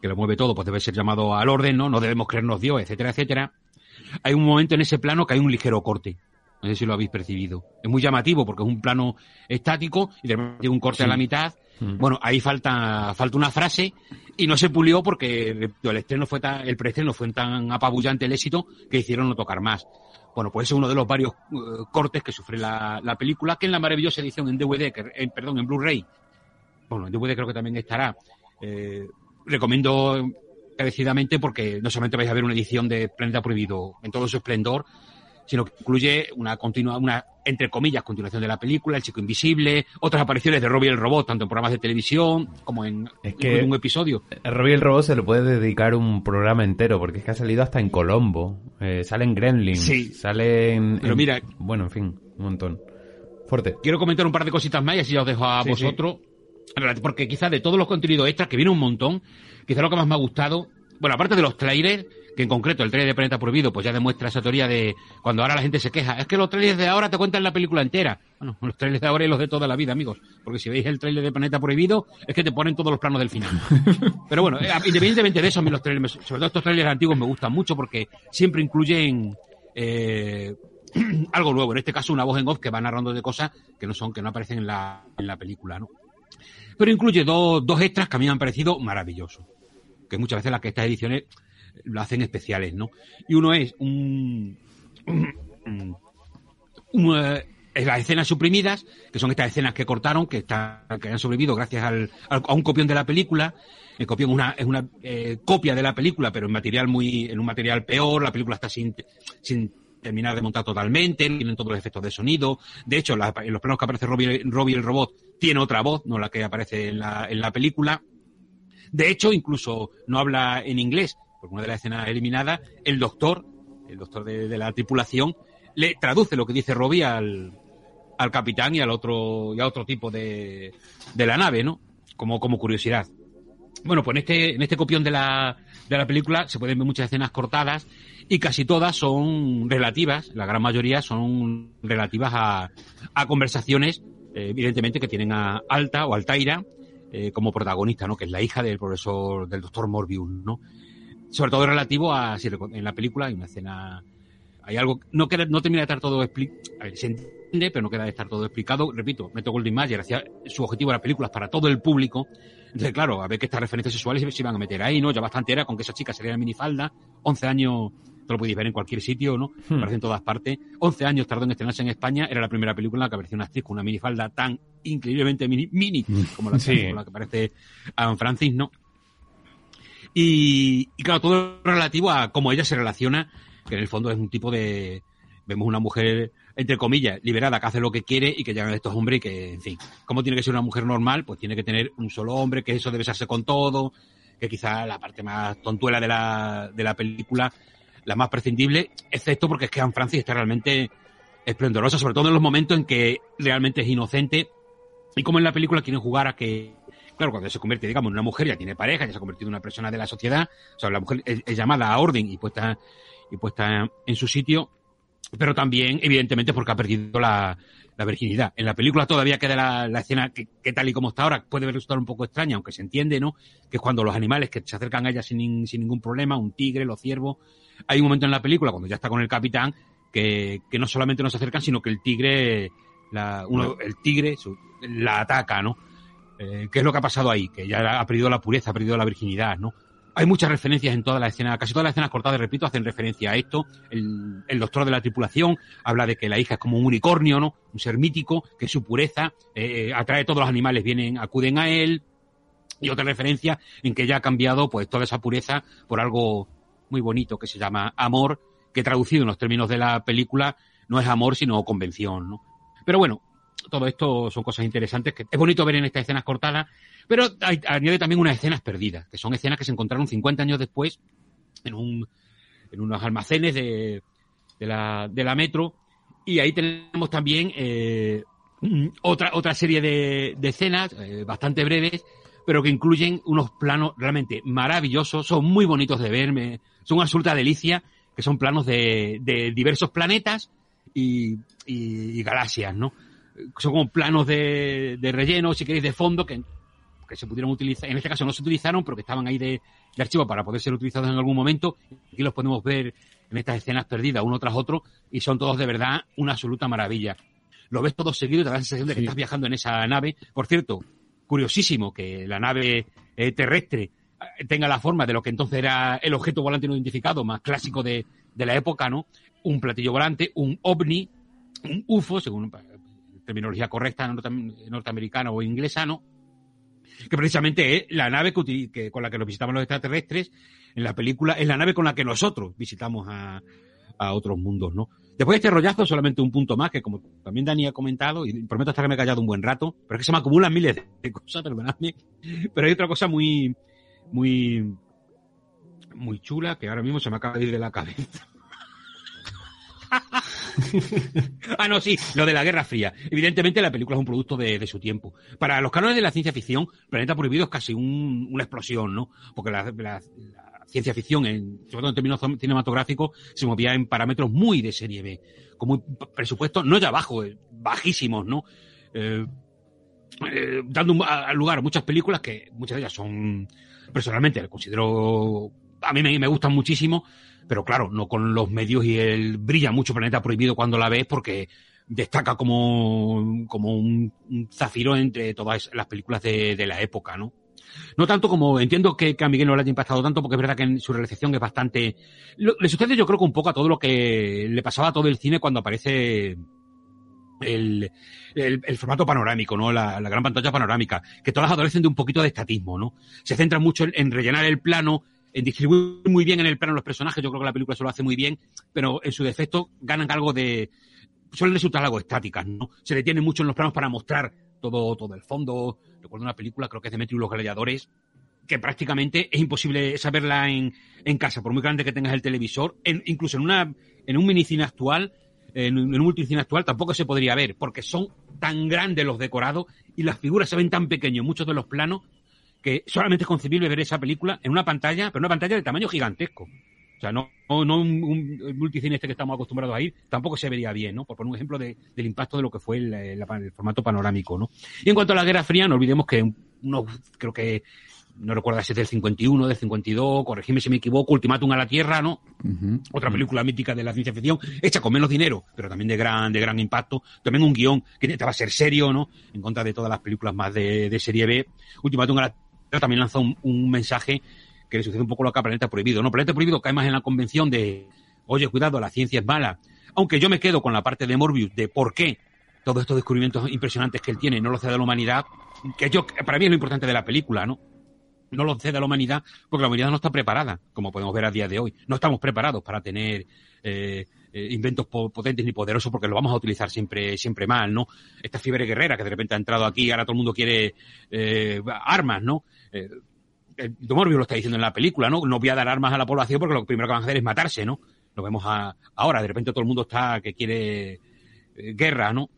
que lo mueve todo, pues debe ser llamado al orden, ¿no? No debemos creernos Dios, etcétera, etcétera hay un momento en ese plano que hay un ligero corte. No sé si lo habéis percibido. Es muy llamativo porque es un plano estático y de repente un corte sí. a la mitad. Mm. Bueno, ahí falta, falta una frase y no se pulió porque el estreno fue tan, el preestreno fue tan apabullante el éxito que hicieron no tocar más. Bueno, pues es uno de los varios uh, cortes que sufre la, la, película, que en la maravillosa edición en DVD, que, eh, perdón, en Blu-ray, bueno, en DVD creo que también estará. Eh, recomiendo decididamente porque no solamente vais a ver una edición de Planeta Prohibido en todo su esplendor, sino que incluye una continua, una, entre comillas, continuación de la película, El Chico Invisible, otras apariciones de Robbie el Robot, tanto en programas de televisión como en, es que un episodio. Robbie el Robot se lo puede dedicar un programa entero, porque es que ha salido hasta en Colombo, eh, sale en Gremlins, sí. sale en, Pero en, mira, bueno, en fin, un montón. Fuerte. Quiero comentar un par de cositas más y así ya os dejo a sí, vosotros. Sí. Porque quizás de todos los contenidos extras, que viene un montón, quizás lo que más me ha gustado bueno, aparte de los trailers, que en concreto el trailer de Planeta Prohibido, pues ya demuestra esa teoría de cuando ahora la gente se queja, es que los trailers de ahora te cuentan la película entera. Bueno, *laughs* los trailers de ahora y los de toda la vida, amigos. Porque si veis el trailer de Planeta Prohibido, es que te ponen todos los planos del final. *laughs* Pero bueno, eh, independientemente de eso, a mí los trailers, sobre todo estos trailers antiguos me gustan mucho porque siempre incluyen eh, *clears throat* algo nuevo. En este caso, una voz en off que va narrando de cosas que no son, que no aparecen en la, en la película, ¿no? Pero incluye dos, dos extras que a mí me han parecido maravillosos que muchas veces las que estas ediciones lo hacen especiales, ¿no? Y uno es un, un, un las escenas suprimidas, que son estas escenas que cortaron, que, está, que han sobrevivido gracias al, a un copión de la película. El copión es una eh, copia de la película, pero en material muy, en un material peor. La película está sin, terminar de montar totalmente, tienen todos los efectos de sonido. De hecho, en los planos que aparece Robbie, Robbie, el robot tiene otra voz, no la que aparece en la, en la película. De hecho, incluso no habla en inglés, una de las escenas eliminadas, el doctor, el doctor de, de la tripulación, le traduce lo que dice Robbie al, al capitán y al otro, y a otro tipo de, de la nave, ¿no? Como, como curiosidad. Bueno, pues en este, en este copión de la, de la película se pueden ver muchas escenas cortadas y casi todas son relativas, la gran mayoría son relativas a, a conversaciones, eh, evidentemente, que tienen a Alta o Altaira, eh, como protagonista, ¿no? Que es la hija del profesor, del doctor Morbius, ¿no? Sobre todo relativo a, si en la película hay una escena, hay algo, no queda, no termina de estar todo explicado, se entiende, pero no queda de estar todo explicado. Repito, Metro Goldwyn Mayer hacía su objetivo de las películas para todo el público. Entonces, claro, a ver que estas referencias sexuales se iban a meter ahí, ¿no? Ya bastante era con que esa chica saliera en minifalda, 11 años esto lo podéis ver en cualquier sitio, ¿no? Hmm. Aparece en todas partes. 11 años tardó en estrenarse en España. Era la primera película en la que apareció una actriz con una minifalda tan increíblemente mini, mini como la, sí. como la que aparece Anne Francis, ¿no? Y, claro, todo relativo a cómo ella se relaciona, que en el fondo es un tipo de... Vemos una mujer entre comillas, liberada, que hace lo que quiere y que llegan estos hombres y que, en fin, ¿cómo tiene que ser una mujer normal? Pues tiene que tener un solo hombre, que eso debe serse con todo, que quizá la parte más tontuela de la, de la película, la más prescindible, excepto porque es que Anne Francis está realmente esplendorosa, sobre todo en los momentos en que realmente es inocente y como en la película quieren jugar a que claro, cuando se convierte, digamos, en una mujer, ya tiene pareja, ya se ha convertido en una persona de la sociedad, o sea, la mujer es, es llamada a orden y puesta, y puesta en su sitio, pero también, evidentemente, porque ha perdido la, la virginidad. En la película todavía queda la, la escena que, que, tal y como está ahora puede resultar un poco extraña, aunque se entiende, ¿no? Que es cuando los animales que se acercan a ella sin, sin ningún problema, un tigre, los ciervos, hay un momento en la película cuando ya está con el capitán que, que no solamente no se acercan, sino que el tigre, la, uno, el tigre su, la ataca, ¿no? Eh, ¿Qué es lo que ha pasado ahí? Que ya ha perdido la pureza, ha perdido la virginidad, ¿no? Hay muchas referencias en toda la escena, casi todas las escenas cortadas, repito, hacen referencia a esto. El, doctor de la tripulación habla de que la hija es como un unicornio, ¿no? Un ser mítico, que su pureza eh, atrae a todos los animales, vienen, acuden a él. Y otra referencia en que ella ha cambiado, pues, toda esa pureza por algo muy bonito que se llama amor, que traducido en los términos de la película no es amor, sino convención, ¿no? Pero bueno, todo esto son cosas interesantes que es bonito ver en estas escenas cortadas, pero hay, añade también unas escenas perdidas, que son escenas que se encontraron 50 años después en, un, en unos almacenes de, de, la, de la metro, y ahí tenemos también eh, otra, otra serie de, de escenas eh, bastante breves, pero que incluyen unos planos realmente maravillosos, son muy bonitos de ver, me, son una absoluta delicia, que son planos de, de diversos planetas y galaxias, ¿no? Son como planos de, de, relleno, si queréis, de fondo, que, que, se pudieron utilizar. En este caso no se utilizaron, pero que estaban ahí de, de, archivo para poder ser utilizados en algún momento. Aquí los podemos ver en estas escenas perdidas, uno tras otro, y son todos de verdad una absoluta maravilla. Lo ves todo seguido y te da la sensación de que sí. estás viajando en esa nave. Por cierto, curiosísimo que la nave eh, terrestre tenga la forma de lo que entonces era el objeto volante no identificado más clásico de, de la época, ¿no? Un platillo volante, un ovni, un UFO, según terminología correcta norteamericana o inglesa, ¿no? Que precisamente es la nave que, que, con la que nos visitamos los extraterrestres en la película, es la nave con la que nosotros visitamos a, otros mundos, ¿no? Después de este rollazo, solamente un punto más, que como también Dani ha comentado, y prometo estarme callado un buen rato, pero es que se me acumulan miles de *laughs* cosas, perdonadme, pero hay otra cosa muy, muy, muy chula que ahora mismo se me acaba de ir de la cabeza. *laughs* *laughs* ah, no, sí, lo de la Guerra Fría. Evidentemente la película es un producto de, su tiempo. Para los cánones de la ciencia ficción, Planeta Prohibido es casi un, una explosión, ¿no? Porque la, ciencia ficción, en, sobre todo en términos cinematográficos, se movía en parámetros muy de serie B. Con un presupuesto no ya bajo, eh, bajísimos, ¿no? Eh, eh, dando lugar a muchas películas que muchas de ellas son, personalmente, considero, a mí me, gustan muchísimo, pero claro, no con los medios y el brilla mucho Planeta Prohibido cuando la ves porque destaca como, como un, zafiro entre todas las películas de, de, la época, ¿no? No tanto como entiendo que, que, a Miguel no le haya impactado tanto, porque es verdad que en su realización es bastante. Lo, le sucede, yo creo un poco a todo lo que le pasaba a todo el cine cuando aparece el, el, formato panorámico, ¿no? La, la, gran pantalla panorámica, que todas adolecen de un poquito de estatismo, ¿no? Se centran mucho en rellenar el plano, en distribuir muy bien en el plano los personajes, yo creo que la película eso lo hace muy bien, pero en su defecto ganan algo de, suelen resultar algo estáticas, ¿no? Se detienen mucho en los planos para mostrar todo, todo el fondo. Recuerdo una película, creo que es Demetrio y los gladiadores, que prácticamente es imposible saberla en, en casa, por muy grande que tengas el televisor, incluso en una, en un minicine actual, en, en un multicine actual tampoco se podría ver, porque son tan grandes los decorados y las figuras se ven tan pequeños muchos de los planos que solamente es concebible ver esa película en una pantalla, pero una pantalla de tamaño gigantesco. O sea, no, un, un, multicine este que estamos acostumbrados a ir, tampoco se vería bien, ¿no? Por poner un ejemplo de, del impacto de lo que fue el, el, el, formato panorámico, ¿no? Y en cuanto a la Guerra Fría, no olvidemos que uno, creo que, no recuerdo si es del 51, del 52, corregime si me equivoco, Ultimátum a la Tierra, ¿no? Uh -huh. Otra película mítica de la ciencia ficción, hecha con menos dinero, pero también de gran, de gran impacto. También un guion que intentaba ser serio, ¿no? En contra de todas las películas más de, de serie B. Ultimátum a la Tierra también lanzó un, mensaje que le sucede un poco lo que a Planeta Prohibido. No, Planeta Prohibido cae más en la convención de, oye, cuidado, la ciencia es mala. Aunque yo me quedo con la parte de Morbius de por qué todos estos descubrimientos impresionantes que él tiene no los hace de la humanidad, que yo, para mí es lo importante de la película, ¿no? no lo cede a la humanidad porque la humanidad no está preparada, como podemos ver a día de hoy. No estamos preparados para tener eh, eh, inventos potentes ni poderosos porque lo vamos a utilizar siempre siempre mal, ¿no? Esta fiebre guerrera que de repente ha entrado aquí, ahora todo el mundo quiere eh, armas, ¿no? Eh, Morbio lo está diciendo en la película, ¿no? No voy a dar armas a la población porque lo primero que van a hacer es matarse, ¿no? Lo vemos ahora, de repente todo el mundo está que quiere guerra, ¿no?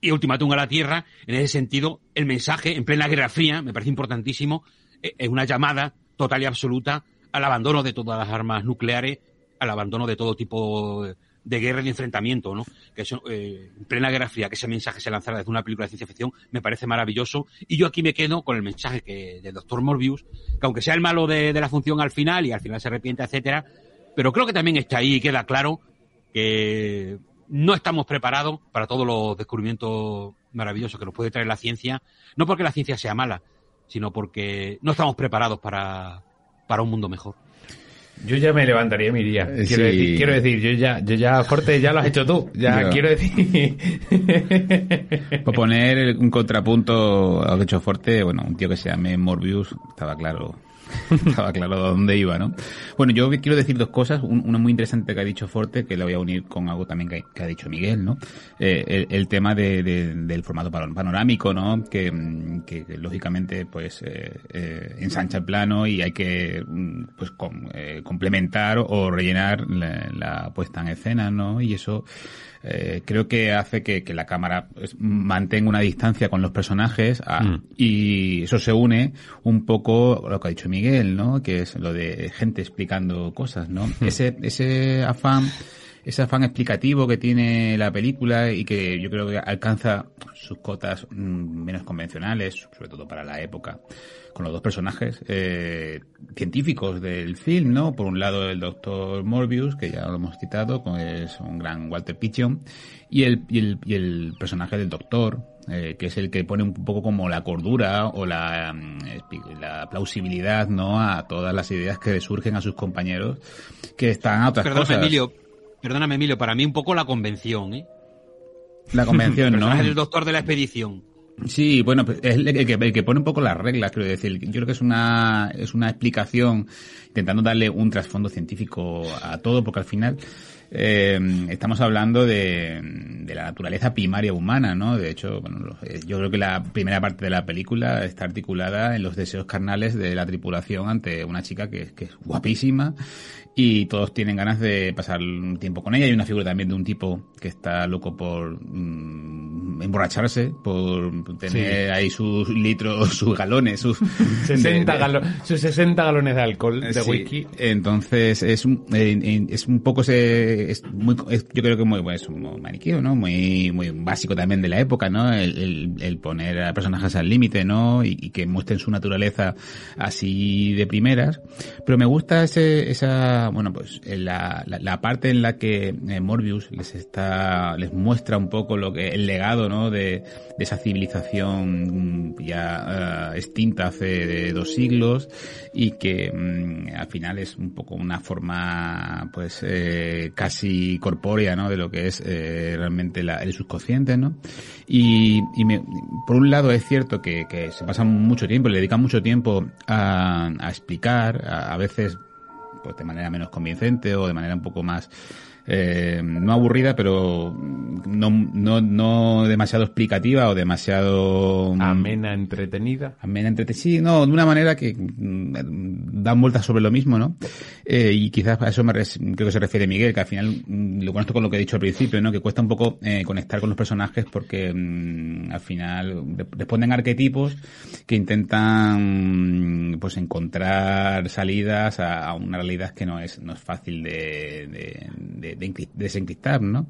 Y ultimátum a la Tierra, en ese sentido, el mensaje en plena Guerra Fría, me parece importantísimo, es una llamada total y absoluta al abandono de todas las armas nucleares al abandono de todo tipo guerra y de enfrentamiento, ¿no? Que eso, eh, en plena Guerra Fría, que ese mensaje se lanzara desde una película de ciencia ficción, me parece maravilloso. Y yo aquí me quedo con el mensaje que del Doctor Morbius, que aunque sea el malo de, la función al final y al final se arrepiente, etcétera, pero creo que también está ahí y queda claro que no estamos preparados para todos los descubrimientos maravillosos que nos puede traer la ciencia, no porque la ciencia sea mala, sino porque no estamos preparados para, para un mundo mejor. Yo ya me levantaría y me iría. Eh, quiero, decir, quiero decir, yo ya, yo ya, Forte, ya lo has hecho tú. Ya quiero decir. *laughs* Por poner un contrapunto a lo que hecho Forte, bueno, un tío que se llame Morbius, estaba claro *laughs* Estaba claro dónde iba, ¿no? Bueno, yo quiero decir dos cosas. una muy interesante que ha dicho Forte, que la voy a unir con algo también que, ha dicho Miguel, ¿no? Eh, el, tema de, del formato panorámico, ¿no? Que, lógicamente, pues, eh, eh, ensancha el plano y hay que, mm, pues, complementar o rellenar la puesta en escena, ¿no? Y eso, eh, creo que hace que, la cámara pues, mantenga una distancia con los personajes ah, mm. y eso se une un poco a lo que ha dicho Miguel, ¿no? Que es lo de gente explicando cosas, ¿no? Mm. Ese, ese afán ese afán explicativo que tiene la película y que yo creo que alcanza sus cotas mm, menos convencionales, sobre todo para la época con los dos personajes eh, científicos del film, ¿no? Por un lado el doctor Morbius, que ya lo hemos citado, que es un gran Walter Pigeon, y el, y el, y el personaje del doctor, eh, que es el que pone un poco como la cordura o la, mm, la plausibilidad, ¿no? A todas las ideas que surgen a sus compañeros que están a otras perdóname, cosas. Emilio, perdóname, Emilio, para mí un poco la convención, ¿eh? La convención, *laughs* ¿no? El doctor de la expedición. Sí, bueno, pues, es el que, el que pone un poco las reglas, quiero decir. Yo creo que es una, es una explicación intentando darle un trasfondo científico a todo, porque al final eh, estamos hablando de, de, la naturaleza primaria humana, ¿no? De hecho, bueno, eh, yo creo que la primera parte de la película está articulada en los deseos carnales de la tripulación ante una chica que, que es guapísima y todos tienen ganas de pasar un tiempo con ella. Hay una figura también de un tipo que está loco por mm, emborracharse, por tener ahí sus litros, sus galones, sus *laughs* 60, sus 60 galones de alcohol, de whisky. Entonces es, es un poco ese, es muy, yo creo que muy, bueno, es un maniqueo, ¿no? Muy, muy básico también de la época, ¿no? El, el, poner a personajes al límite, ¿no? Y, y, que muestren su naturaleza así de primeras. Pero me gusta ese, esa bueno, pues la, la, parte en la que eh, Morbius les está, les muestra un poco lo que, el legado, ¿no? De, de esa civilización ya uh, extinta hace dos siglos y que mm, al final es un poco una forma, pues, eh, casi corpórea, ¿no? De lo que es eh, realmente el subconsciente, ¿no? Y, y me, por un lado es cierto que, se pasa mucho tiempo, le dedican mucho tiempo a, explicar, a veces pues de manera menos convincente o de manera un poco más eh, no aburrida, pero no, no, no demasiado explicativa o demasiado... Mm, amena, entretenida. Amena, entretenida. Sí, no, de una manera que mm, dan vueltas sobre lo mismo, ¿no? Eh, y quizás a eso me creo que se refiere Miguel, que al final mm, lo conecto con lo que he dicho al principio, ¿no? Que cuesta un poco eh, conectar con los personajes porque al final responden arquetipos que intentan pues encontrar salidas a, una realidad que no es, no es fácil de, de de, desencriptar, ¿no?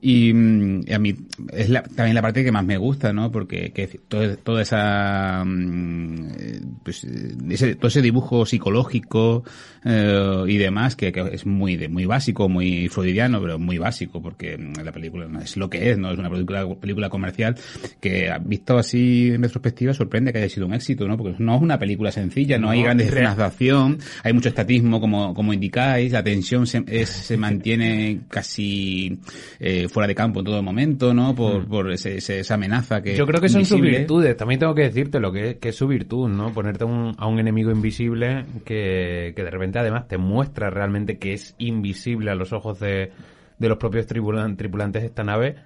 Y, mm, a mí es también la parte que más me gusta, ¿no? Porque que todo, toda esa, mm, pues, ese, todo ese dibujo psicológico eh, y demás, que, es muy, de, muy básico, muy freudiano, pero muy básico, porque la película no es lo que es, ¿no? Es una película, película comercial que, visto así en retrospectiva, sorprende que haya sido un éxito, ¿no? Porque no es una película sencilla, no, hay grandes escenas de acción, hay mucho estatismo, como, como indicáis, la tensión se, se mantiene casi eh, fuera de campo en todo momento, ¿no? Por, por ese- ese- esa amenaza que Yo creo que son sus virtudes. También tengo que decirte lo que, que es su virtud, ¿no? Ponerte un- a un enemigo invisible que, que de repente además te muestra realmente que es invisible a los ojos de, de los propios tripulan- tripulantes de esta nave.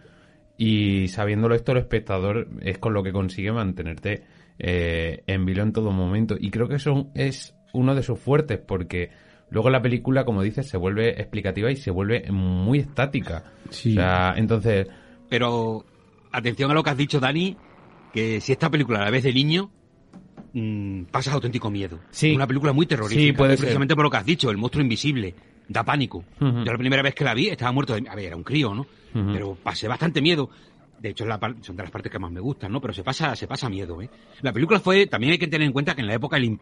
Y sabiéndolo esto, el espectador es con lo que consigue mantenerte eh, en vilo en todo momento. Y creo que eso es uno de sus fuertes, porque luego la película, como dices, se vuelve explicativa y se vuelve muy estática. Sí. O sea, entonces, Pero atención a lo que has dicho, Dani, que si esta película la ves de niño, mm, pasas auténtico miedo. Sí. Es una película muy terrorífica. Sí, puede ser. Precisamente por lo que has dicho, el monstruo invisible. Da pánico. Yo la primera vez que la vi estaba muerto de... A ver, era un crío, ¿no? Pero pasé bastante miedo. De hecho, es la par- son de las partes que más me gustan, ¿no? Pero se pasa, se pasa miedo, ¿eh? La película fue... También hay que tener en cuenta que en la época el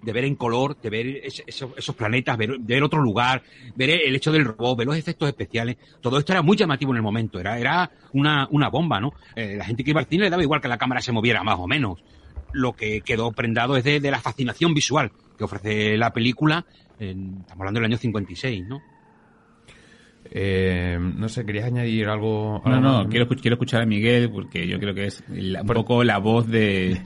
de ver en color, de ver esos, esos planetas, ver, ver otro lugar, ver el hecho del robot, ver los efectos especiales, todo esto era muy llamativo en el momento, era, era una, una bomba, ¿no? Eh, la gente que iba al cine le daba igual que la cámara se moviera más o menos. Lo que quedó prendado es de, de la fascinación visual que ofrece la película, en- estamos hablando del año 56, ¿no? Eh, no sé, ¿querías añadir algo? No, no, quiero, quiero escuchar a Miguel porque yo creo que es la- un poco la voz de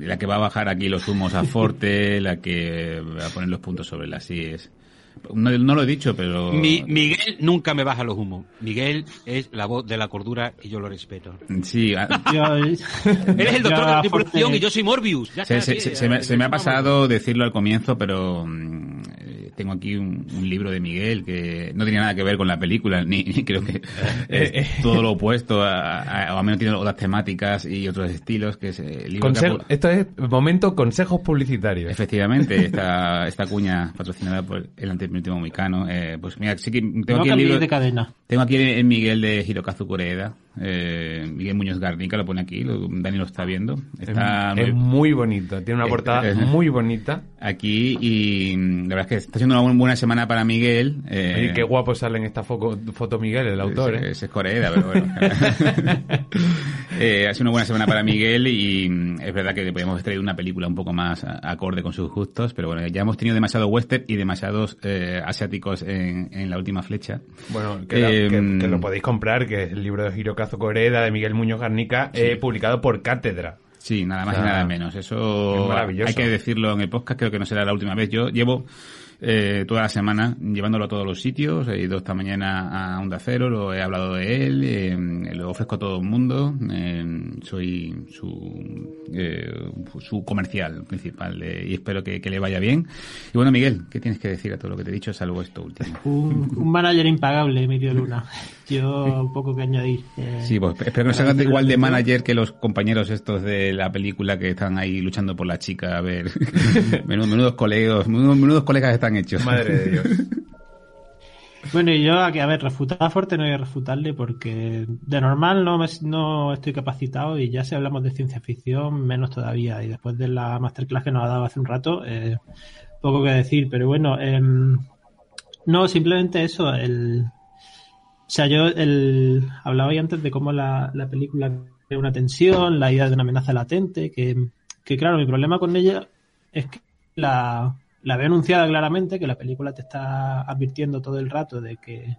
la que va a bajar aquí los humos a Forte, la que va a poner los puntos sobre las IES. No, no lo he dicho, pero... Mi- Miguel nunca me baja los humos. Miguel es la voz de la cordura y yo lo respeto. Sí, a- Yo- *laughs* Él es el doctor de la tripulación y yo soy Morbius. Ya se, está, se- sí, se- se me, se me ha pasado decirlo al comienzo, pero mm, tengo aquí un, un libro de Miguel que no tenía nada que ver con la película, *laughs* ni, ni creo que es todo lo opuesto, a, a- o al menos tiene otras temáticas y otros estilos, que es el libro que Consejo- pu- esto es momento consejos publicitarios. Efectivamente, esta, esta cuña patrocinada por el antepenúltimo mexicano. Eh, pues mira, sí que tengo No aquí el libro. de cadena. Tengo aquí el Miguel de Hirokazu Koreeda, eh, Miguel Muñoz Garnica, lo pone aquí, lo, Dani lo está viendo. Está es, es muy bonito, tiene una Es- portada es- muy bonita. aquí y la verdad es que está siendo una bu- buena semana para Miguel. eh, qué guapo sale en esta foco- foto Miguel, el autor, ese- ¿eh? es pero bueno. *laughs* Eh, ha sido una buena semana para Miguel y mm, es verdad que le podemos traer una película un poco más acorde con sus gustos, pero bueno, ya hemos tenido demasiado western y demasiados eh, asiáticos en, en la última flecha. Bueno, que, la- que- que lo podéis comprar, que es el libro de Hirokazu Koreda, de Miguel Muñoz Garnica, eh, publicado por Cátedra. Sí, nada más O sea, y nada menos. es Eso maravilloso. hay que decirlo en el podcast, creo que no será la última vez. Yo llevo eh, toda la semana llevándolo a todos los sitios. He ido esta mañana a Onda Cero, lo he hablado de él, eh, lo ofrezco a todo el mundo. eh, soy su, eh, su comercial principal eh, y espero que, que le vaya bien. Y bueno, Miguel, ¿qué tienes que decir a todo lo que te he dicho, salvo esto último? Un, un manager impagable, Emilio Luna. *laughs* Yo poco que añadir. Eh, Sí, pues espero que no salgan igual de manager que los compañeros estos de la película que están ahí luchando por la chica. A ver, *laughs* menudos, menudos colegas, menudos, menudos colegas están hechos. Madre de Dios. *laughs* Bueno, y yo, a ver, refutar a Forte no voy a refutarle porque de normal no, me- no estoy capacitado y ya si hablamos de ciencia ficción, menos todavía. Y después de la masterclass que nos ha dado hace un rato, eh, poco que decir. Pero bueno, em, no, simplemente eso. El, o sea, yo el, hablaba ahí antes de cómo la, la película crea una tensión, la idea de una amenaza latente, que, que claro, mi problema con ella es que la, la veo anunciada claramente, que la película te está advirtiendo todo el rato de que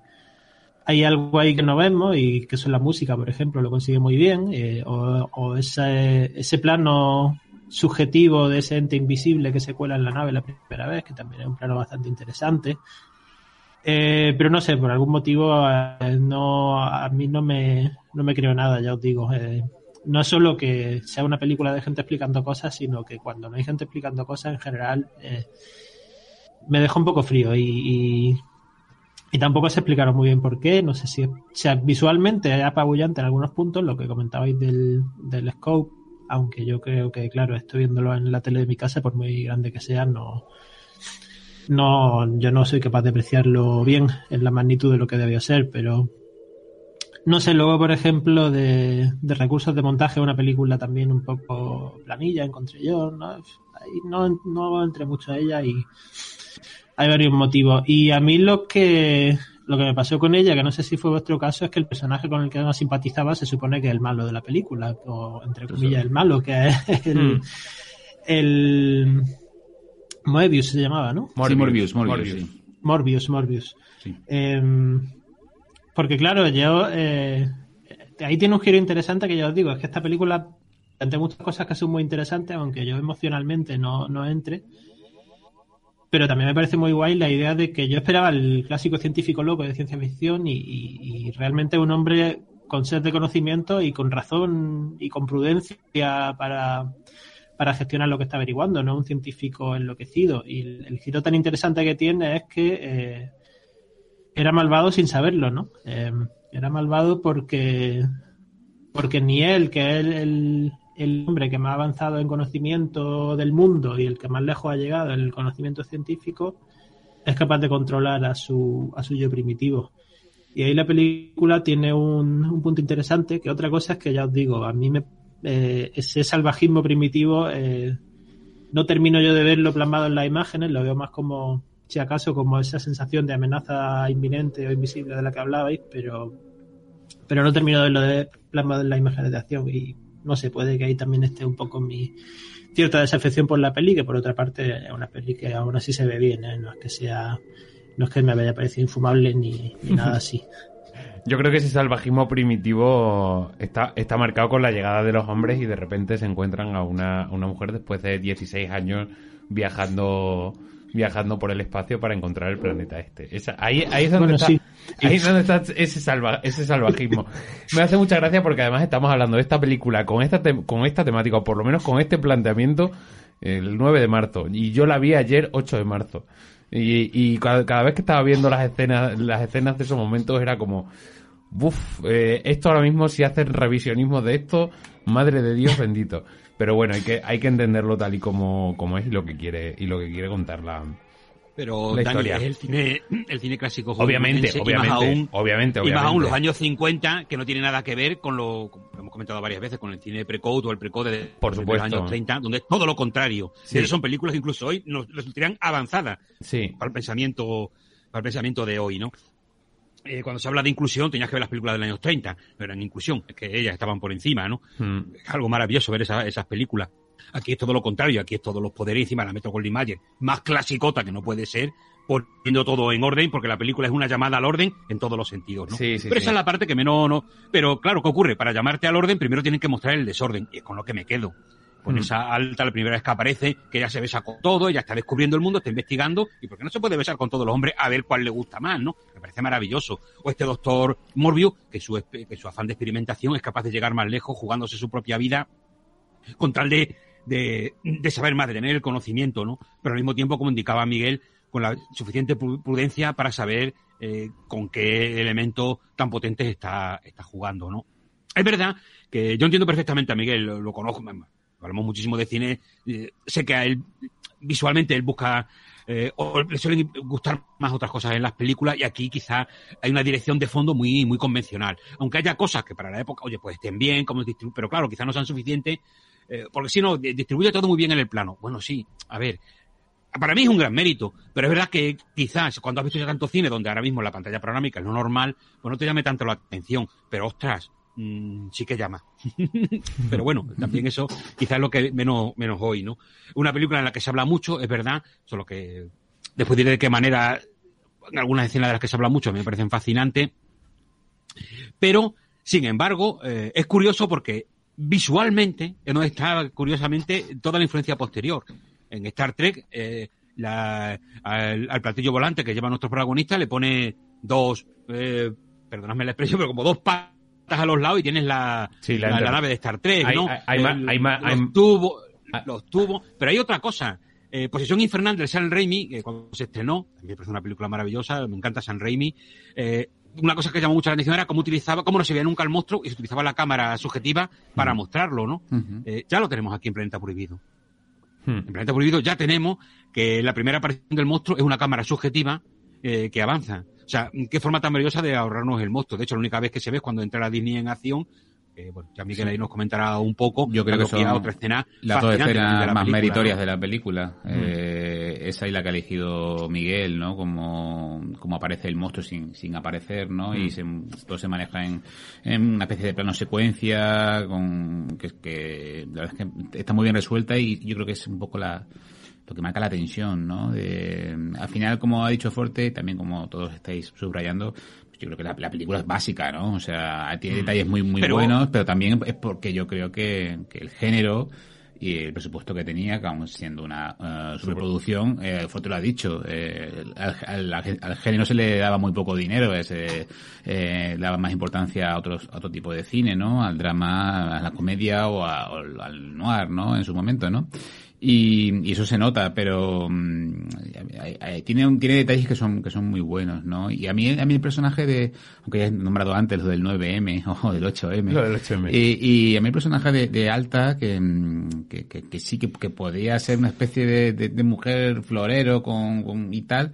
hay algo ahí que no vemos y que eso es la música, por ejemplo, lo consigue muy bien, eh, o, o ese, ese plano subjetivo de ese ente invisible que se cuela en la nave la primera vez, que también es un plano bastante interesante. Eh, pero no sé, por algún motivo eh, no, a mí no me, no me creo nada, ya os digo. Eh, no es solo que sea una película de gente explicando cosas, sino que cuando no hay gente explicando cosas, en general, eh, me deja un poco frío y, y, tampoco se explicaron muy bien por qué. No sé si, o sea, visualmente es apabullante en algunos puntos, lo que comentabais del, del scope, aunque yo creo que, claro, estoy viéndolo en la tele de mi casa, por muy grande que sea, no, no, yo no soy capaz de apreciarlo bien en la magnitud de lo que debió ser, pero no sé, luego, por ejemplo, de, de recursos de montaje, una película también un poco planilla, encontré yo, ¿no? Ahí no, no entré mucho a ella y hay varios motivos. Y a mí lo que, lo que me pasó con ella, que no sé si fue vuestro caso, es que el personaje con el que más simpatizaba se supone que es el malo de la película, o entre comillas el malo, que es el, Mm. el Moebius se llamaba, ¿no? Sí, Morbius, Morbius, sí. Morbius, Morbius. Em, porque claro, yo... Eh, ahí tiene un giro interesante que ya os digo, es que esta película, entre muchas cosas que son muy interesantes, aunque yo emocionalmente no, no entre, pero también me parece muy guay la idea de que yo esperaba el clásico científico loco de ciencia ficción y, y realmente un hombre con sed de conocimiento y con razón y con prudencia para, para gestionar lo que está averiguando, no un científico enloquecido. Y el, giro tan interesante que tiene es que eh, era malvado sin saberlo, ¿no? Eh, era malvado porque, porque ni él, que es el, el, hombre que más ha avanzado en conocimiento del mundo y el que más lejos ha llegado en el conocimiento científico, es capaz de controlar a su, a su yo primitivo. Y ahí la película tiene un, un, punto interesante, que otra cosa es que ya os digo, a mí me, eh, ese salvajismo primitivo eh, no termino yo de verlo plasmado en las imágenes, lo veo más como, si acaso, como esa sensación de amenaza inminente o invisible de la que hablabais, pero, pero no termino de verlo de, plasmado en las imágenes de acción y no sé, puede que ahí también esté un poco mi cierta desafección por la peli, que por otra parte es una peli que aún así se ve bien, ¿eh? no es que sea no es que me haya parecido infumable ni, nada así. *laughs* Yo creo que ese salvajismo primitivo está, está marcado con la llegada de los hombres y de repente se encuentran a una, una mujer después de 16 años viajando viajando por el espacio para encontrar el planeta este. ahí, ahí, es donde está, ahí es donde está ese, salva, ese salvajismo. *laughs* Me hace mucha gracia porque además estamos hablando de esta película con esta, con esta temática, o por lo menos con este planteamiento, el 9 de marzo. Y yo la vi ayer, 8 de marzo. Y, cada, vez que estaba viendo las escenas, las escenas de esos momentos era como, uff, eh, esto ahora mismo si hacen revisionismo de esto, madre de Dios bendito. Pero bueno, hay que, hay que entenderlo tal y como, como es y lo que quiere, y lo que quiere contar la, pero Dani, es el cine, el cine clásico obviamente, obviamente, y más aún, obviamente, Y más aún los años 50, que no tiene nada que ver con lo, que hemos comentado varias veces, con el cine pre-code o el pre-code de, Por supuesto. los años 30, donde es todo lo contrario. Sí. Son películas que incluso hoy nos resultarían avanzadas sí. para el pensamiento, para el pensamiento de hoy, ¿no? Eh, cuando se habla de inclusión, tenías que ver las películas de los años 30, no eran inclusión, es que ellas estaban por encima, ¿no? Hmm. Es algo maravilloso ver esa, esas películas. Aquí es todo lo contrario, aquí es todos los poderes encima de la Metro Goldwyn Mayer, más clasicota que no puede ser, poniendo todo en orden, porque la película es una llamada al orden en todos los sentidos, ¿no? Sí, sí, pero sí. esa es la parte que menos no. Pero claro, ¿qué ocurre? Para llamarte al orden, primero tienen que mostrar el desorden, y es con lo que me quedo. Con Mm. esa alta, la primera vez que aparece, que ella se besa con todo, ella está descubriendo el mundo, está investigando, y porque no se puede besar con todos los hombres a ver cuál le gusta más, ¿no? Me parece maravilloso. O este doctor Morbius, que su, que su afán de experimentación es capaz de llegar más lejos jugándose su propia vida con tal de, de, saber más, de tener el conocimiento, ¿no? Pero al mismo tiempo, como indicaba Miguel, con la suficiente pru- prudencia para saber eh, con qué elemento tan potentes está, está jugando, ¿no? Es verdad que yo entiendo perfectamente a Miguel, lo, conozco, hablamos muchísimo de cine, eh, sé que a él visualmente él busca eh, o le suelen gustar más otras cosas en las películas y aquí quizá hay una dirección de fondo muy muy convencional, aunque haya cosas que para la época, oye, pues estén bien, como pero claro, quizá no sean suficientes, eh, porque si no, di- distribuye todo muy bien en el plano. Bueno, sí, a ver, para mí es un gran mérito, pero es verdad que quizás cuando has visto ya tanto cine donde ahora mismo la pantalla panorámica es lo normal, pues no te llame tanto la atención, pero ostras, mm, sí que llama. *laughs* pero bueno, también eso quizás es lo que menos, menos hoy, ¿no? Una película en la que se habla mucho, es verdad, solo que después diré de qué manera algunas escenas de las que se habla mucho me parecen fascinantes, pero sin embargo eh, es curioso porque visualmente es donde está curiosamente toda la influencia posterior. En Star Trek, eh, la- al, al platillo volante que lleva nuestro protagonista le pone dos, eh, perdonadme la expresión, pero como dos patas a los lados y tienes la, Sí, la la, enter- la nave de Star Trek, Hay- ¿no? hay- hay los tubos, Ah. los tubos, pero hay otra cosa. Eh, Posesión Infernal del San Raimi, que cuando se estrenó, me parece una película maravillosa, me encanta San Raimi. eh, una cosa que llamó mucho la atención era cómo utilizaba, cómo no se veía nunca el monstruo y se utilizaba la cámara subjetiva para mostrarlo, ¿no? Eh, ya lo tenemos aquí en Planeta Prohibido. Hmm. En Planeta Prohibido ya tenemos que la primera aparición del monstruo es una cámara subjetiva eh, que avanza. O sea, qué forma tan maravillosa de ahorrarnos el monstruo. De hecho, la única vez que se ve es cuando entra la Disney en acción. Eh, bueno, ya Miguel ahí nos comentará un poco. Yo creo que son otra escena las dos escenas la más película, meritorias ¿no? de la película. Eh, esa y la que ha elegido Miguel, ¿no? Como, como aparece el monstruo sin, sin aparecer, ¿no? Y se, todo se maneja en, en una especie de plano secuencia, con, que, que la verdad es que está muy bien resuelta y yo creo que es un poco la, lo que marca la tensión, ¿no? De, al final, como ha dicho Forte, también como todos estáis subrayando, yo creo que la, la película es básica, ¿no? O sea, tiene Mm. detalles muy, muy Pero- buenos, pero también es porque yo creo que, que el género y el presupuesto que tenía, que aún siendo una eh, superproducción, eh, Forte lo ha dicho, eh, al, al- al género se le daba muy poco dinero, eh, se eh, daba más importancia a otros a otro tipo de cine, ¿no? Al drama, a la comedia o, a- o al- al noir, ¿no? En su momento, ¿no? Y, y eso se nota, pero mm, tiene, un- tiene detalles que son, que son muy buenos, ¿no? Y a mí, a mí el personaje de, aunque ya he nombrado antes lo del 9M *laughs* o del 8M. Lo del 8M. Y, y a mí el personaje de, de Alta, que, mm, que, que, que sí que, que podría ser una especie de, de, de mujer florero con, con- y tal,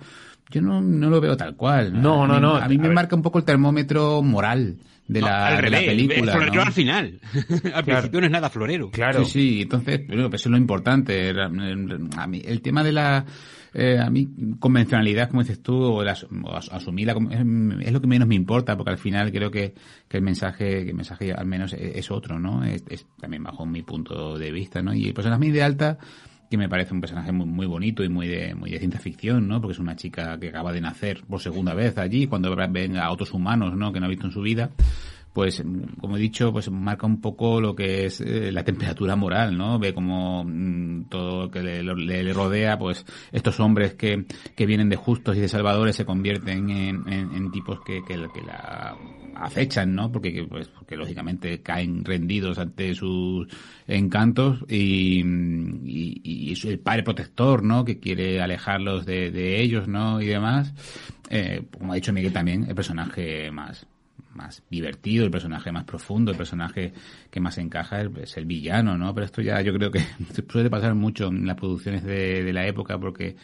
yo no, no lo veo tal cual. No, A no, mí- no. A mí me A ver. marca un poco el termómetro moral de No, la, al de revés, la película. es florero ¿no? al final. *laughs* al principio no es nada florero. Claro. Sí, sí, entonces, pero eso es lo importante. Era- A mí, el tema de la eh, a mí convencionalidad, como dices tú, o, el as- o as- asumirla como- es, es lo que menos me importa, porque al final creo que, que el mensaje, que el mensaje al menos es, es otro, ¿no? Es, es también bajo mi punto de vista, ¿no? Y el personaje de Alta, que me parece un personaje muy, muy bonito y muy de, muy de ciencia ficción, ¿no? Porque es una chica que acaba de nacer por segunda vez allí, cuando ven a otros humanos, ¿no? Que no ha visto en su vida pues como he dicho, pues marca un poco lo que es eh, la temperatura moral, ¿no? Ve como mm, todo lo que le, le- le rodea, pues estos hombres que, que vienen de justos y de salvadores se convierten en, en- en tipos que, que, que la acechan, ¿no? Porque, que, pues, porque lógicamente caen rendidos ante sus encantos y, y, el padre protector, ¿no? Que quiere alejarlos de, de ellos, ¿no? Y demás. Eh, como ha dicho Miguel también, el personaje más más divertido, el personaje más profundo, el personaje que más encaja es, el villano, ¿no? Pero esto ya yo creo que *laughs* suele pasar mucho en las producciones de la época porque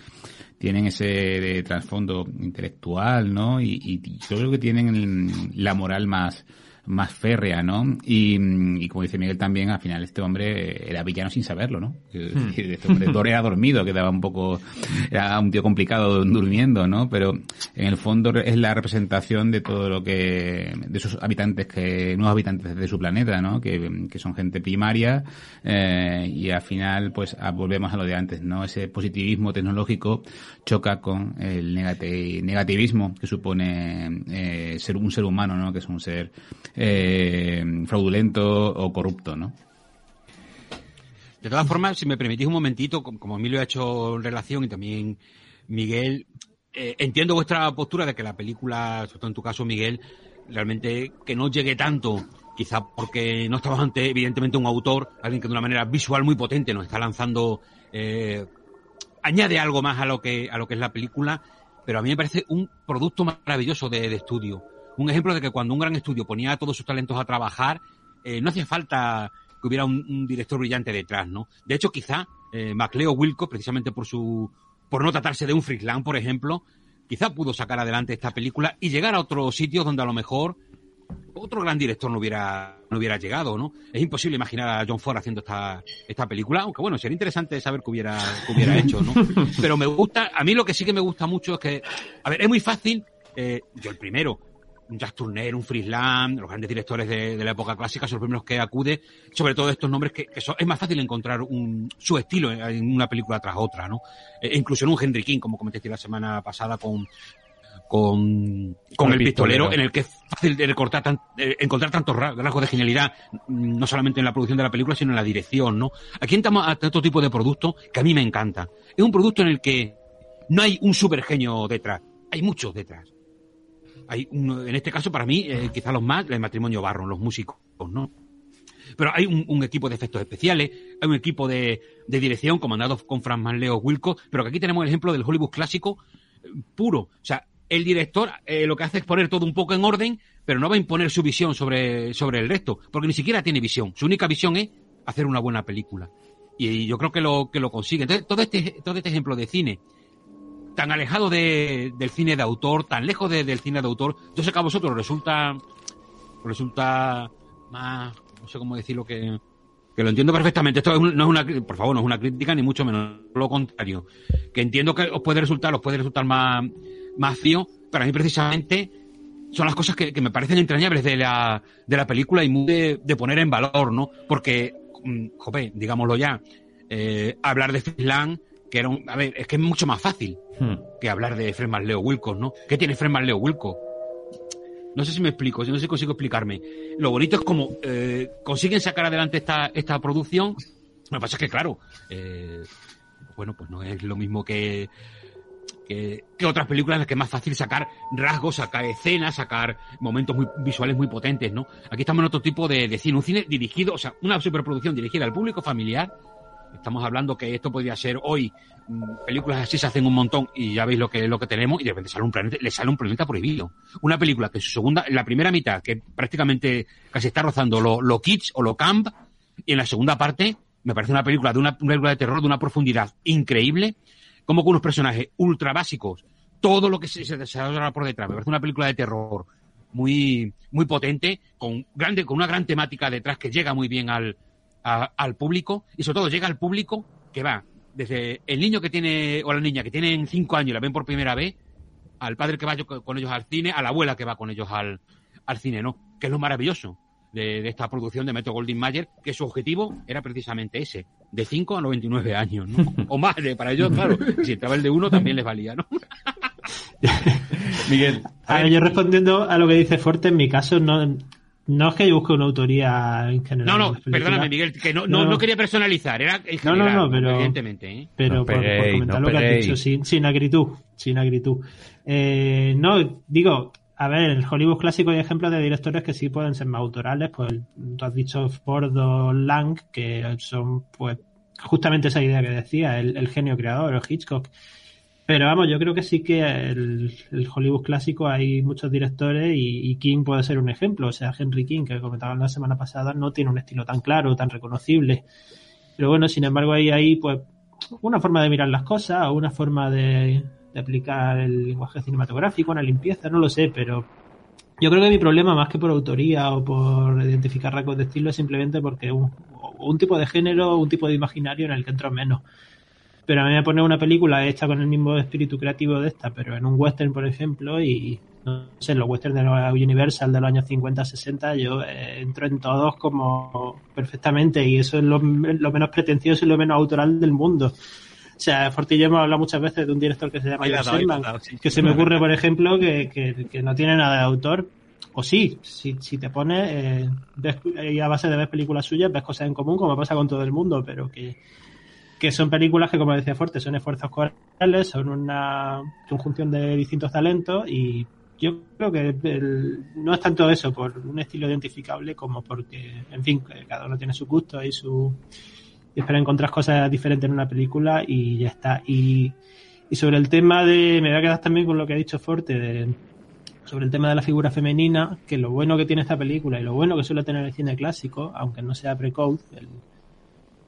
tienen ese de trasfondo intelectual, ¿no? Y, y yo creo que tienen la moral más más férrea, ¿no? Y, y como dice Miguel también, al final este hombre era villano sin saberlo, ¿no? Decir, este hombre era dormido, quedaba un poco, era un tío complicado durmiendo, ¿no? Pero en el fondo es la representación de todo lo que, de esos habitantes que, nuevos habitantes de su planeta, ¿no? Que, que son gente primaria, eh, y al final, pues, a- volvemos a lo de antes, ¿no? Ese positivismo tecnológico choca con el negati- negativismo que supone eh, ser un ser humano, ¿no? Que es un ser eh, fraudulento o corrupto, ¿no? De todas formas, si me permitís un momentito, com- como Emilio ha hecho en relación y también Miguel, eh, entiendo vuestra postura de que la película, sobre todo en tu caso, Miguel, realmente que no llegue tanto, quizá porque no estamos ante, evidentemente, un autor, alguien que de una manera visual muy potente nos está lanzando, eh, añade algo más a lo que, a lo que es la película, pero a mí me parece un producto maravilloso de estudio. Un ejemplo de que cuando un gran estudio ponía a todos sus talentos a trabajar, eh, no hacía falta que hubiera un, un director brillante detrás, ¿no? De hecho, quizá eh, MacLeo Wilco, precisamente por su, por no tratarse de un Freakland, por ejemplo, quizá pudo sacar adelante esta película y llegar a otros sitios donde a lo mejor otro gran director no hubiera, no hubiera llegado, ¿no? Es imposible imaginar a John Ford haciendo esta, esta película, aunque bueno, sería interesante saber qué hubiera, qué hubiera hecho, ¿no? *laughs* Pero me gusta, a mí lo que sí que me gusta mucho es que, a ver, es muy fácil, eh, yo el primero, un Jacques Tourneur, un Frisland, los grandes directores de, de la época clásica son los primeros que acude, sobre todo estos nombres que, que son- es más fácil encontrar un, su estilo en, en una película tras otra, ¿no? E incluso en un Henry King, como comenté la semana pasada con, con, con el, pistolero, en el que es fácil de recortar tan- eh, encontrar tantos ra- rasgos de genialidad, mm, no solamente en la producción de la película, sino en la dirección, ¿no? Aquí entramos a otro tipo de producto que a mí me encanta. Es un producto en el que no hay un supergenio detrás, hay muchos detrás. Hay uno- en este caso, para mí, eh, quizá los más, el matrimonio Barron, los músicos, ¿no? Pero hay un, un equipo de efectos especiales, hay un equipo de, de dirección comandado con Frank Manleo Wilco, pero que aquí tenemos el ejemplo del Hollywood clásico eh, puro. O sea, el director eh, lo que hace es poner todo un poco en orden, pero no va a imponer su visión sobre, sobre el resto, porque ni siquiera tiene visión. Su única visión es hacer una buena película. Y yo creo que lo, que lo consigue. Entonces, todo este, todo este ejemplo de cine, tan alejado de- del cine de autor, tan lejos de- del cine de autor, yo sé que a vosotros resulta, resulta más, no sé cómo decirlo que, que lo entiendo perfectamente. Esto no es una, por favor, no es una crítica ni mucho menos lo contrario. Que entiendo que os puede resultar, os puede resultar más, más frío, pero mí precisamente son las cosas que, que me parecen entrañables de la, de la película y muy de, de poner en valor, ¿no? Porque, mm, jope, digámoslo ya, eh, hablar de Frisland que era un, a ver, es que es mucho más fácil Hmm. que hablar de Fred Leo Wilcox, ¿no? ¿Qué tiene Fred Leo Wilcox? No sé si me explico, no sé si consigo explicarme. Lo bonito es como eh, consiguen sacar adelante esta, esta producción. Lo que pasa es que, claro, eh, bueno, pues no es lo mismo que, que, que otras películas en las que es más fácil sacar rasgos, sacar escenas, sacar momentos muy visuales muy potentes, ¿no? Aquí estamos en otro tipo de, de cine, un cine dirigido, o sea, una superproducción dirigida al público familiar. Estamos hablando que esto podría ser hoy, mm, películas así se hacen un montón y ya veis lo que, lo que tenemos y de repente sale un planeta, le sale un planeta prohibido. Una película que su segunda, en la primera mitad, que prácticamente casi está rozando lo, lo kitsch o lo camp, y en la segunda parte me parece una película de una, una película de terror de una profundidad increíble, como con unos personajes ultra básicos, todo lo que se, se desarrolla por detrás. Me parece una película de terror muy, muy potente, con grande, con una gran temática detrás que llega muy bien al, a- al público, y sobre todo llega al público que va desde el niño que tiene, o la niña que tienen cinco años y la ven por primera vez, al padre que va con ellos al cine, a la abuela que va con ellos al, al cine, ¿no? Que es lo maravilloso de, de esta producción de Metro Goldwyn Mayer, que su objetivo era precisamente ese, de 5 a 99 años, ¿no? *laughs* O más, de- para ellos, claro, si entraba el de uno también les valía, ¿no? *laughs* Miguel, A ver, yo respondiendo a lo que dice Fuerte, en mi caso no, no es que yo busque una autoría en general. No, no, perdóname, Miguel, que no, no, No, no. no quería personalizar, era en No, no, general, no, pero- evidentemente, ¿eh? Pero No por, comentar no lo que has dicho, sin, sin agritud, sin agritud. Eh, no, digo, a ver, el Hollywood clásico hay ejemplos de directores que sí pueden ser más autorales, pues tú has dicho Ford o Lang, que son pues justamente esa idea que decía, el, el genio creador, o Hitchcock. Pero vamos, yo creo que sí que el, el Hollywood clásico hay muchos directores y, King puede ser un ejemplo. O sea, Henry King, que comentaban la semana pasada, no tiene un estilo tan claro, tan reconocible. Pero bueno, sin embargo, hay ahí pues una forma de mirar las cosas o una forma de, aplicar el lenguaje cinematográfico, una limpieza, no lo sé, pero yo creo que mi problema, más que por autoría o por identificar rasgos de estilo, es simplemente porque un, un tipo de género, un tipo de imaginario en el que entro menos. Pero a mí me pone una película hecha con el mismo espíritu creativo de esta, pero en un western, por ejemplo, y no sé, los westerns de la Universal de los años 50-60, yo eh, entro en todos como perfectamente, y eso es lo, lo menos pretencioso y lo menos autoral del mundo. O sea, Fortillo hemos hablado muces veces de un director que se llama George sí. que se me ocurre, por ejemplo, que, que, que no tiene nada de autor. O sí, si, si te pones, eh, ves, y a base de ver películas suyas, ves cosas en común, como pasa con todo el mundo, pero que, que son películas que, como decía Fuerte, son esfuerzos corales, son una conjunción de distintos talentos y yo creo que el- no es tanto eso por un estilo identificable como porque, en fin, cada uno tiene su gusto y su y espera encontrar cosas diferentes en una película y ya está. Y, y sobre el tema de, me voy a quedar también con lo que ha dicho Forte de, sobre el tema de la figura femenina, que lo bueno que tiene esta película y lo bueno que suele tener el cine clásico, aunque no sea pre-code, el-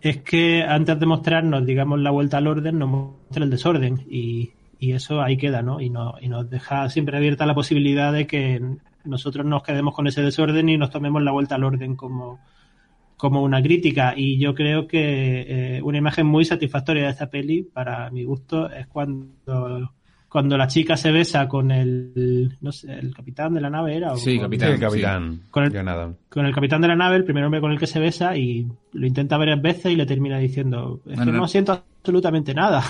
es que antes de mostrarnos, digamos, la vuelta al orden, nos muestra el desorden y, y eso ahí queda, ¿no? Y, no, y nos deja siempre abierta la posibilidad de que nosotros nos quedemos con ese desorden y nos tomemos la vuelta al orden como, como una crítica. Y yo creo que eh, una imagen muy satisfactoria de esta peli, para mi gusto, es cuando, cuando la chica se besa con el, no sé, el capitán de la nave, ¿era? O Sí, con- capitán. el capitán. Con el- John Adam. con el capitán de la nave, el primer hombre con el que se besa, y lo intenta varias veces y le termina diciendo, es No, que no. no, siento absolutamente nada.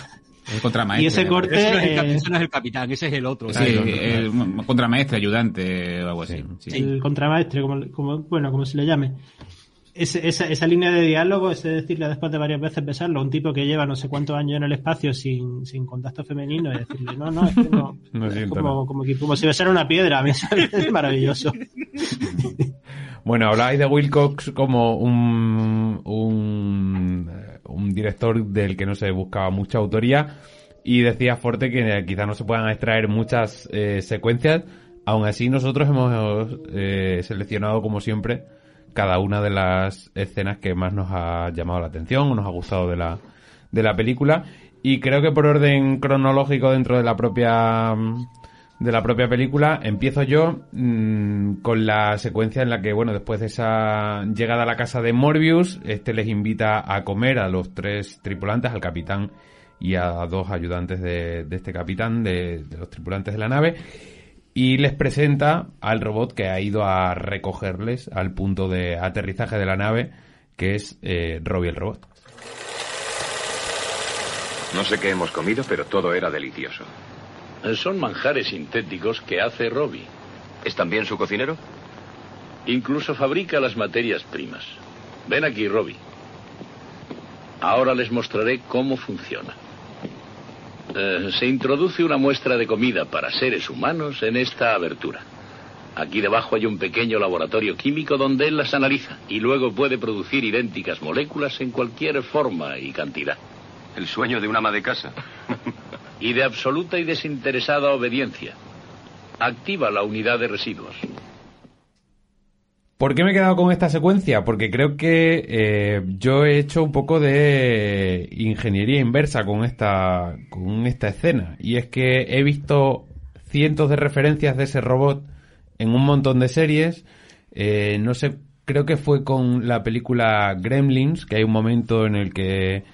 El contramaestre. *laughs* Y ese corte-. Ese no, es el, cap- eh, ese no es el capitán, ese es el otro. Sí, ¿sí? el contramaestre, ayudante o algo así. sí. el contramaestre, como, como, bueno, como se le llame. Ese- esa, esa línea de diálogo, es decirle después de varias veces besarlo a un tipo que lleva no sé cuántos años en el espacio sin, sin contacto femenino y decirle, no, no, es que no. *laughs* No es siento como, como, que- como si besara una piedra, a mí *laughs* es maravilloso. *laughs* Bueno, habláis de Wilcox como un, un, eh, un director del que no se buscaba mucha autoría y decía Forte que quizá no se puedan extraer muchas eh, secuencias. Aún así, nosotros hemos eh, seleccionado, como siempre, cada una de las escenas que más nos ha llamado la atención o nos ha gustado de la, de la película. Y creo que por orden cronológico dentro de la propia de la propia película empiezo yo mm, con la secuencia en la que bueno después de esa llegada a la casa de Morbius este les invita a comer a los tres tripulantes al capitán y a dos ayudantes de, este capitán de los tripulantes de la nave y les presenta al robot que ha ido a recogerles al punto de aterrizaje de la nave que es eh, Robbie el robot No sé qué hemos comido, pero todo era delicioso. Son manjares sintéticos que hace Robbie. ¿Es también su cocinero? Incluso fabrica las materias primas. Ven aquí, Robbie. Ahora les mostraré cómo funciona. Eh, se introduce una muestra de comida para seres humanos en esta abertura. Aquí debajo hay un pequeño laboratorio químico donde él las analiza y luego puede producir idénticas moléculas en cualquier forma y cantidad. El sueño de un ama de casa. Y de absoluta y desinteresada obediencia. Activa la unidad de residuos. ¿Por qué me he quedado con esta secuencia? Porque creo que eh, yo he hecho un poco de ingeniería inversa con esta, con esta escena. Y es que he visto cientos de referencias de ese robot en un montón de series. Eh, no sé, creo que fue con la película Gremlins, que hay un momento en el que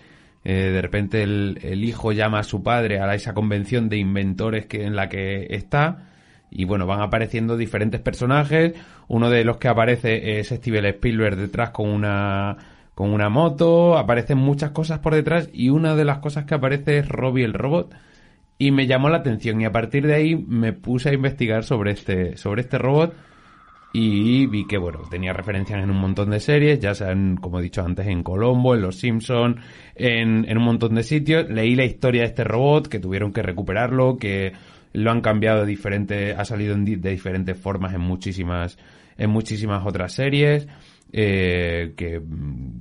eh, de repente el, el hijo llama a su padre a esa convención de inventores que, en la que está. Y bueno, van apareciendo diferentes personajes. Uno de los que aparece es Steven Spielberg detrás con una con una moto. Aparecen muchas cosas por detrás y una de las cosas que aparece es Robbie el robot. Y me llamó la atención y a partir de ahí me puse a investigar sobre este sobre este robot y vi que bueno tenía referencias en un montón de series, ya sean como he dicho antes en Colombo, en Los Simpson, en, en un montón de sitios. Leí la historia de este robot que tuvieron que recuperarlo, que lo han cambiado de diferente, ha salido de diferentes formas en muchísimas, en muchísimas otras series, eh, que,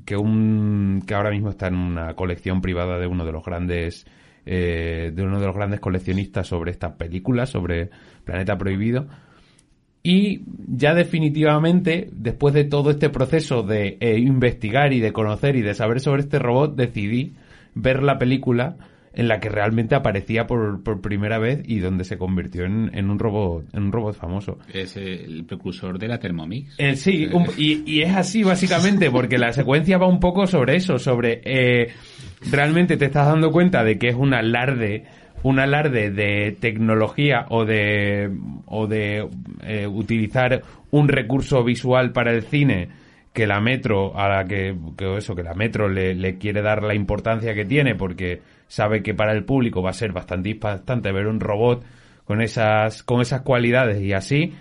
que un, que ahora mismo está en una colección privada de uno de los grandes, eh, de uno de los grandes coleccionistas sobre estas películas, sobre Planeta Prohibido. Y ya definitivamente, después de todo este proceso de eh, investigar y de conocer y de saber sobre este robot, decidí ver la película en la que realmente aparecía por, por primera vez y donde se convirtió en, en un robot en un robot famoso. Es el precursor de la Thermomix. Eh, sí, un- y, y es así básicamente, *laughs* porque la secuencia va un poco sobre eso, sobre eh, realmente te estás dando cuenta de que es un alarde, un alarde de tecnología o de o de eh, utilizar un recurso visual para el cine que la Metro a la que, que eso que la Metro le, le quiere dar la importancia que tiene porque sabe que para el público va a ser bastante impactante ver un robot con esas con esas cualidades y así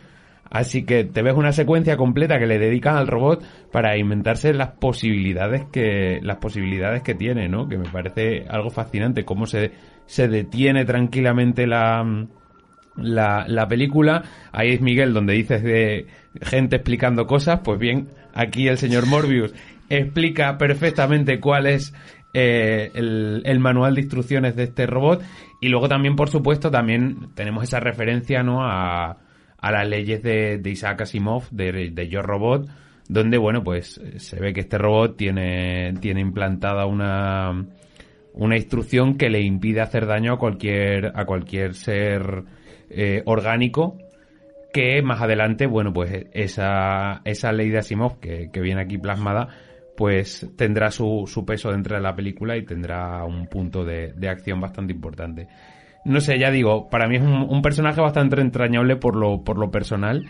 Así que te ves una secuencia completa que le dedican al robot para inventarse las posibilidades que las posibilidades que tiene, ¿no? Que me parece algo fascinante cómo se se detiene tranquilamente la la, la película. Ahí es Miguel donde dices de gente explicando cosas, pues bien, aquí el señor Morbius explica perfectamente cuál es eh, el, manual de instrucciones de este robot y luego también, por supuesto, también tenemos esa referencia, ¿no? A, las leyes de, Isaac Asimov, de, de Yo Robot, donde, bueno, pues se ve que este robot tiene, tiene implantada una, una instrucción que le impide hacer daño a cualquier, a cualquier ser eh, orgánico que más adelante, bueno, pues esa, esa ley de Asimov que viene aquí plasmada, pues tendrá su, su peso dentro de la película y tendrá un punto de, de acción bastante importante. No sé, ya digo, para mí es un, personaje bastante entrañable por lo, por lo personal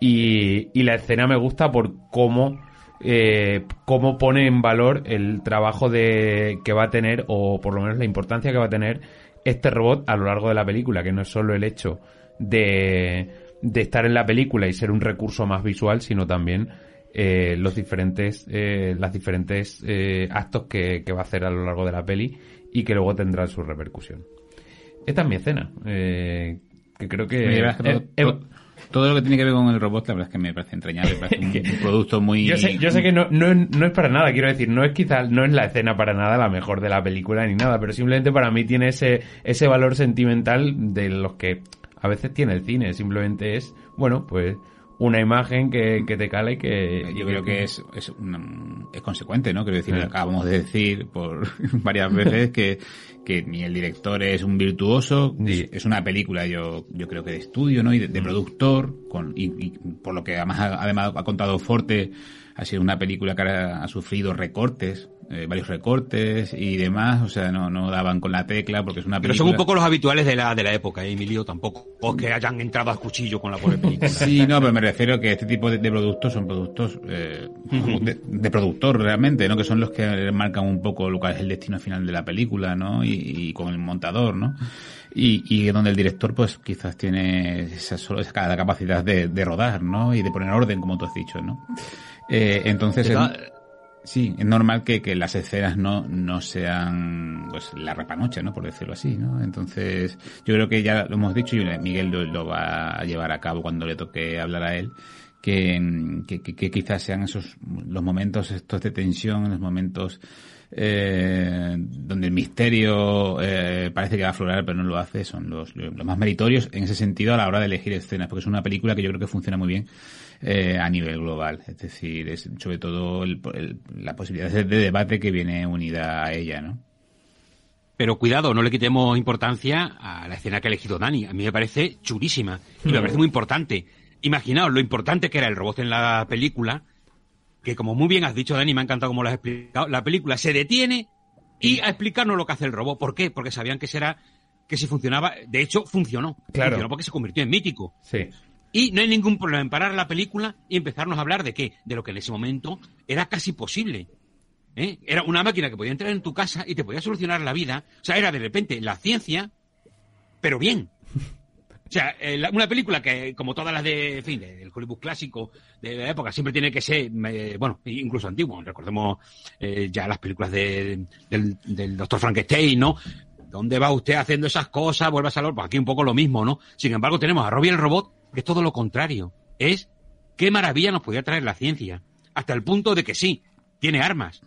y, y la escena me gusta por cómo, eh, cómo pone en valor el trabajo de, que va a tener o por lo menos la importancia que va a tener este robot a lo largo de la película, que no es solo el hecho de, de estar en la película y ser un recurso más visual, sino también eh, los diferentes, eh, las diferentes eh, actos que, que va a hacer a lo largo de la peli y que luego tendrán su repercusión. Esta es mi escena. eh, que creo que. Eh, todo, todo- todo lo que tiene que ver con el robot, la verdad es que me parece entrañable, me parece *laughs* un, un producto muy... yo sé, yo sé que no, no, es- no es para nada, quiero decir, no es quizá, no es la escena para nada la mejor de la película ni nada, pero simplemente para mí tiene ese, ese valor sentimental de los que a veces tiene el cine, simplemente es, bueno, pues una imagen que, que te cala y que... Yo creo que es, es, una- es consecuente, ¿no? Quiero decir, acabamos de decir por *laughs* varias veces que, que ni el director es un virtuoso, Sí. es una película, yo, yo creo que de estudio, ¿no? Y de, de productor, con, y, y por lo que además, ha- además ha contado Forte, ha sido una película que ha, ha sufrido recortes, eh, varios recortes y demás, o sea, no, no daban con la tecla porque es una Pero película... son un poco los habituales de la, de la época, ¿eh, Emilio, tampoco es que hayan entrado a cuchillo con la pobre película. *laughs* Sí, no, pero me refiero que este tipo de, de productos son productos eh, de, de productor realmente, ¿no? Que son los que marcan un poco lo que es el destino final de la película, ¿no? Y, y, con el montador, ¿no? Y, y donde el director, pues quizás tiene esa, esa capacidad de, de rodar, ¿no? Y de poner orden, como tú has dicho, ¿no? Eh, entonces, sí, es normal que, que, las escenas no, no sean pues la repanoche, ¿no? Por decirlo así, ¿no? Entonces, yo creo que ya lo hemos dicho y Miguel lo, lo va a llevar a cabo cuando le toque hablar a él. Que, que, que, quizás sean esos los momentos estos de tensión, los momentos eh, donde el misterio eh, parece que va a aflorar pero no lo hace, son los, los más meritorios en ese sentido a la hora de elegir escenas, porque es una película que yo creo que funciona muy bien eh, a nivel global. Es decir, es sobre todo el, el, la posibilidad de, debate que viene unida a ella, ¿no? Pero cuidado, no le quitemos importancia a la escena que ha elegido Dani. A mí me parece chulísima y me parece muy importante. Imaginaos lo importante que era el robot en la película, que como muy bien has dicho, Dani, me ha encantado cómo lo has explicado, la película se detiene y a explicarnos lo que hace el robot. ¿Por qué? Porque sabían que será que si funcionaba, de hecho funcionó. Claro. Funcionó porque se convirtió en mítico. Sí. Y no hay ningún problema en parar la película y empezarnos a hablar de qué, de lo que en ese momento era casi posible. ¿Eh? Era una máquina que podía entrar en tu casa y te podía solucionar la vida. O sea, era de repente la ciencia, pero bien. O sea, eh, una película que, como todas las de, en fin, del Hollywood clásico de la época, siempre tiene que ser, bueno, incluso antiguo. Recordemos eh, ya las películas de, del, del Doctor Frankenstein, ¿no? ¿Dónde va usted haciendo esas cosas? Vuelve a salir. Pues aquí un poco lo mismo, ¿no? Sin embargo, tenemos a Robbie el robot, que es todo lo contrario. Es qué maravilla nos podía traer la ciencia. Hasta el punto de que sí, tiene armas,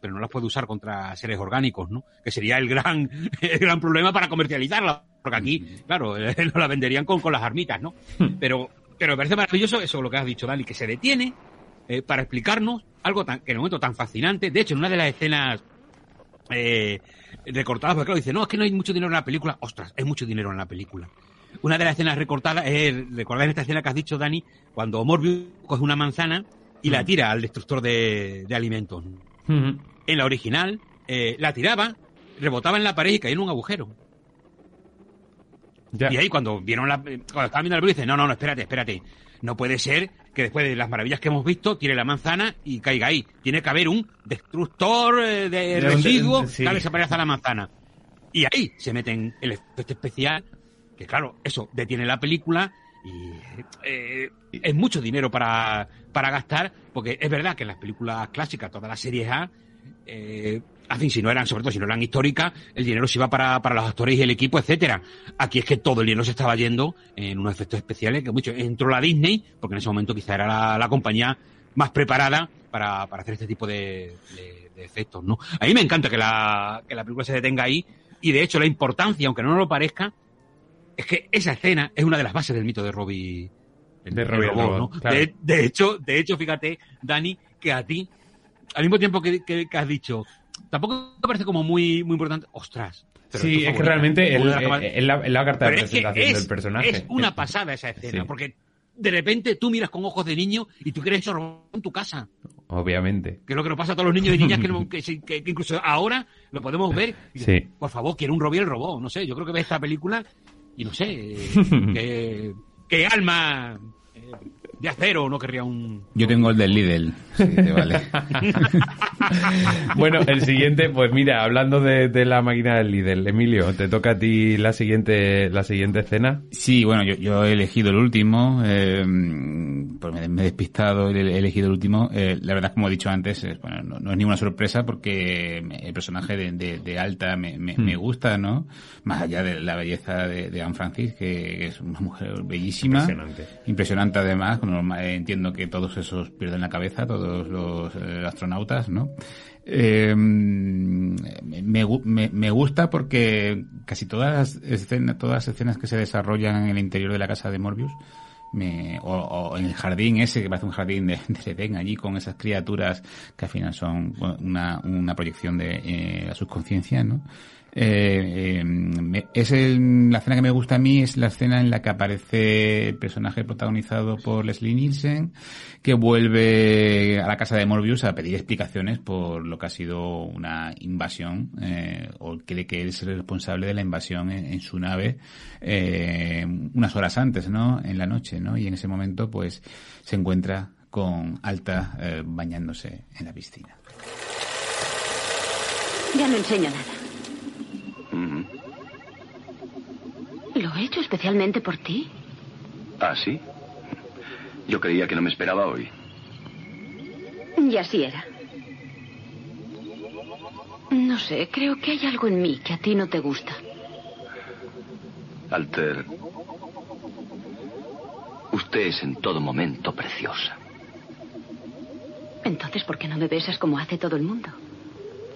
pero no las puede usar contra seres orgánicos, ¿no? Que sería el gran, *laughs* el gran problema para comercializarla. Porque aquí, claro, *laughs* eh, nos la venderían con, con las armitas, ¿no? Pero, pero me parece maravilloso eso lo que has dicho, Dani, que se detiene eh, para explicarnos algo tan, que en un momento tan fascinante. De hecho, en una de las escenas eh, recortadas, porque claro, dice, no, es que no hay mucho dinero en la película. Ostras, hay mucho dinero en la película. Una de las escenas recortadas es, recordad esta escena que has dicho, Dani, cuando Morbius coge una manzana y la tira al destructor de, de alimentos. Uh -huh. En la original, eh, la tiraba, rebotaba en la pared y caía en un agujero. Ya. Y ahí cuando vieron la, cuando estaban viendo la película, dice, no, no, no, espérate, espérate. No puede ser que después de las maravillas que hemos visto, tire la manzana y caiga ahí. Tiene que haber un destructor eh, de residuos sí. que desaparezca la manzana. Y ahí se meten el efecto especial, que claro, eso detiene la película y eh, es mucho dinero para, para gastar, porque es verdad que en las películas clásicas, todas las series A, eh, en fin, si no eran, sobre todo si no eran históricas, el dinero se iba para, para los actores y el equipo, etcétera. Aquí es que todo el dinero se estaba yendo en unos efectos especiales que mucho entró la Disney, porque en ese momento quizá era la, la compañía más preparada para, para hacer este tipo de, de, de efectos, ¿no? A mí me encanta que la, que la película se detenga ahí, y de hecho la importancia, aunque no nos lo parezca, es que esa escena es una de las bases del mito de Robbie. De Robbie robot, ¿no? claro. De, de hecho, de hecho, fíjate, Dani, que a ti, al mismo tiempo que, que- que has dicho, tampoco me parece como muy, muy importante. Ostras. pero Sí, es que favorita, realmente que es la, carta de presentación es, del personaje. es una pasada esa escena, Sí. porque de repente tú miras con ojos de niño y tú crees eso en tu casa. Obviamente. Que es lo que nos pasa a todos los niños y niñas que, no- *laughs* que sí- que- que incluso ahora lo podemos ver. Y Sí. Por favor, quiero un Robbie el robot. No sé, yo creo que ves esta película y no sé, *laughs* eh, que alma de acero no querría un... Yo tengo el del Lidl. Sí, te vale. *laughs* Bueno, el siguiente, pues mira, hablando de, de la máquina del líder, Emilio, te toca a ti la siguiente, la siguiente escena. Sí, bueno, yo, yo he elegido el último, eh, pues me, me he despistado, he he elegido el último. Eh, la verdad, como he dicho antes, es, bueno, no, no es ninguna sorpresa porque el personaje de, de- de Alta me, me, Hmm. me gusta, ¿no? Más allá de la belleza de, de Anne Francis, que es una mujer bellísima. Impresionante. Impresionante además, con norma- eh, entiendo que todos esos pierden la cabeza, todos los eh, astronautas, ¿no? Eh, me, me gu- me- me gusta porque casi todas las escenas, todas las escenas que se desarrollan en el interior de la casa de Morbius, me, o, en el jardín ese, que parece un jardín de, de Edén, allí con esas criaturas que al final son bueno, una, una proyección de eh, la subconsciencia, ¿no? Eh, eh, es el- la escena que me gusta a mí es la escena en la que aparece el personaje protagonizado por Leslie Nielsen que vuelve a la casa de Morbius a pedir explicaciones por lo que ha sido una invasión eh, o cree que él es responsable de la invasión en, su nave eh, unas horas antes, ¿no? En la noche, ¿no? Y en ese momento pues se encuentra con Alta bañándose en la piscina. Ya no enseño nada. Hecho especialmente por ti. ¿Ah, sí? Yo creía que no me esperaba hoy. Y así era. No sé, creo que hay algo en mí que a ti no te gusta. Alter, usted es en todo momento preciosa. Entonces, ¿por qué no me besas como hace todo el mundo?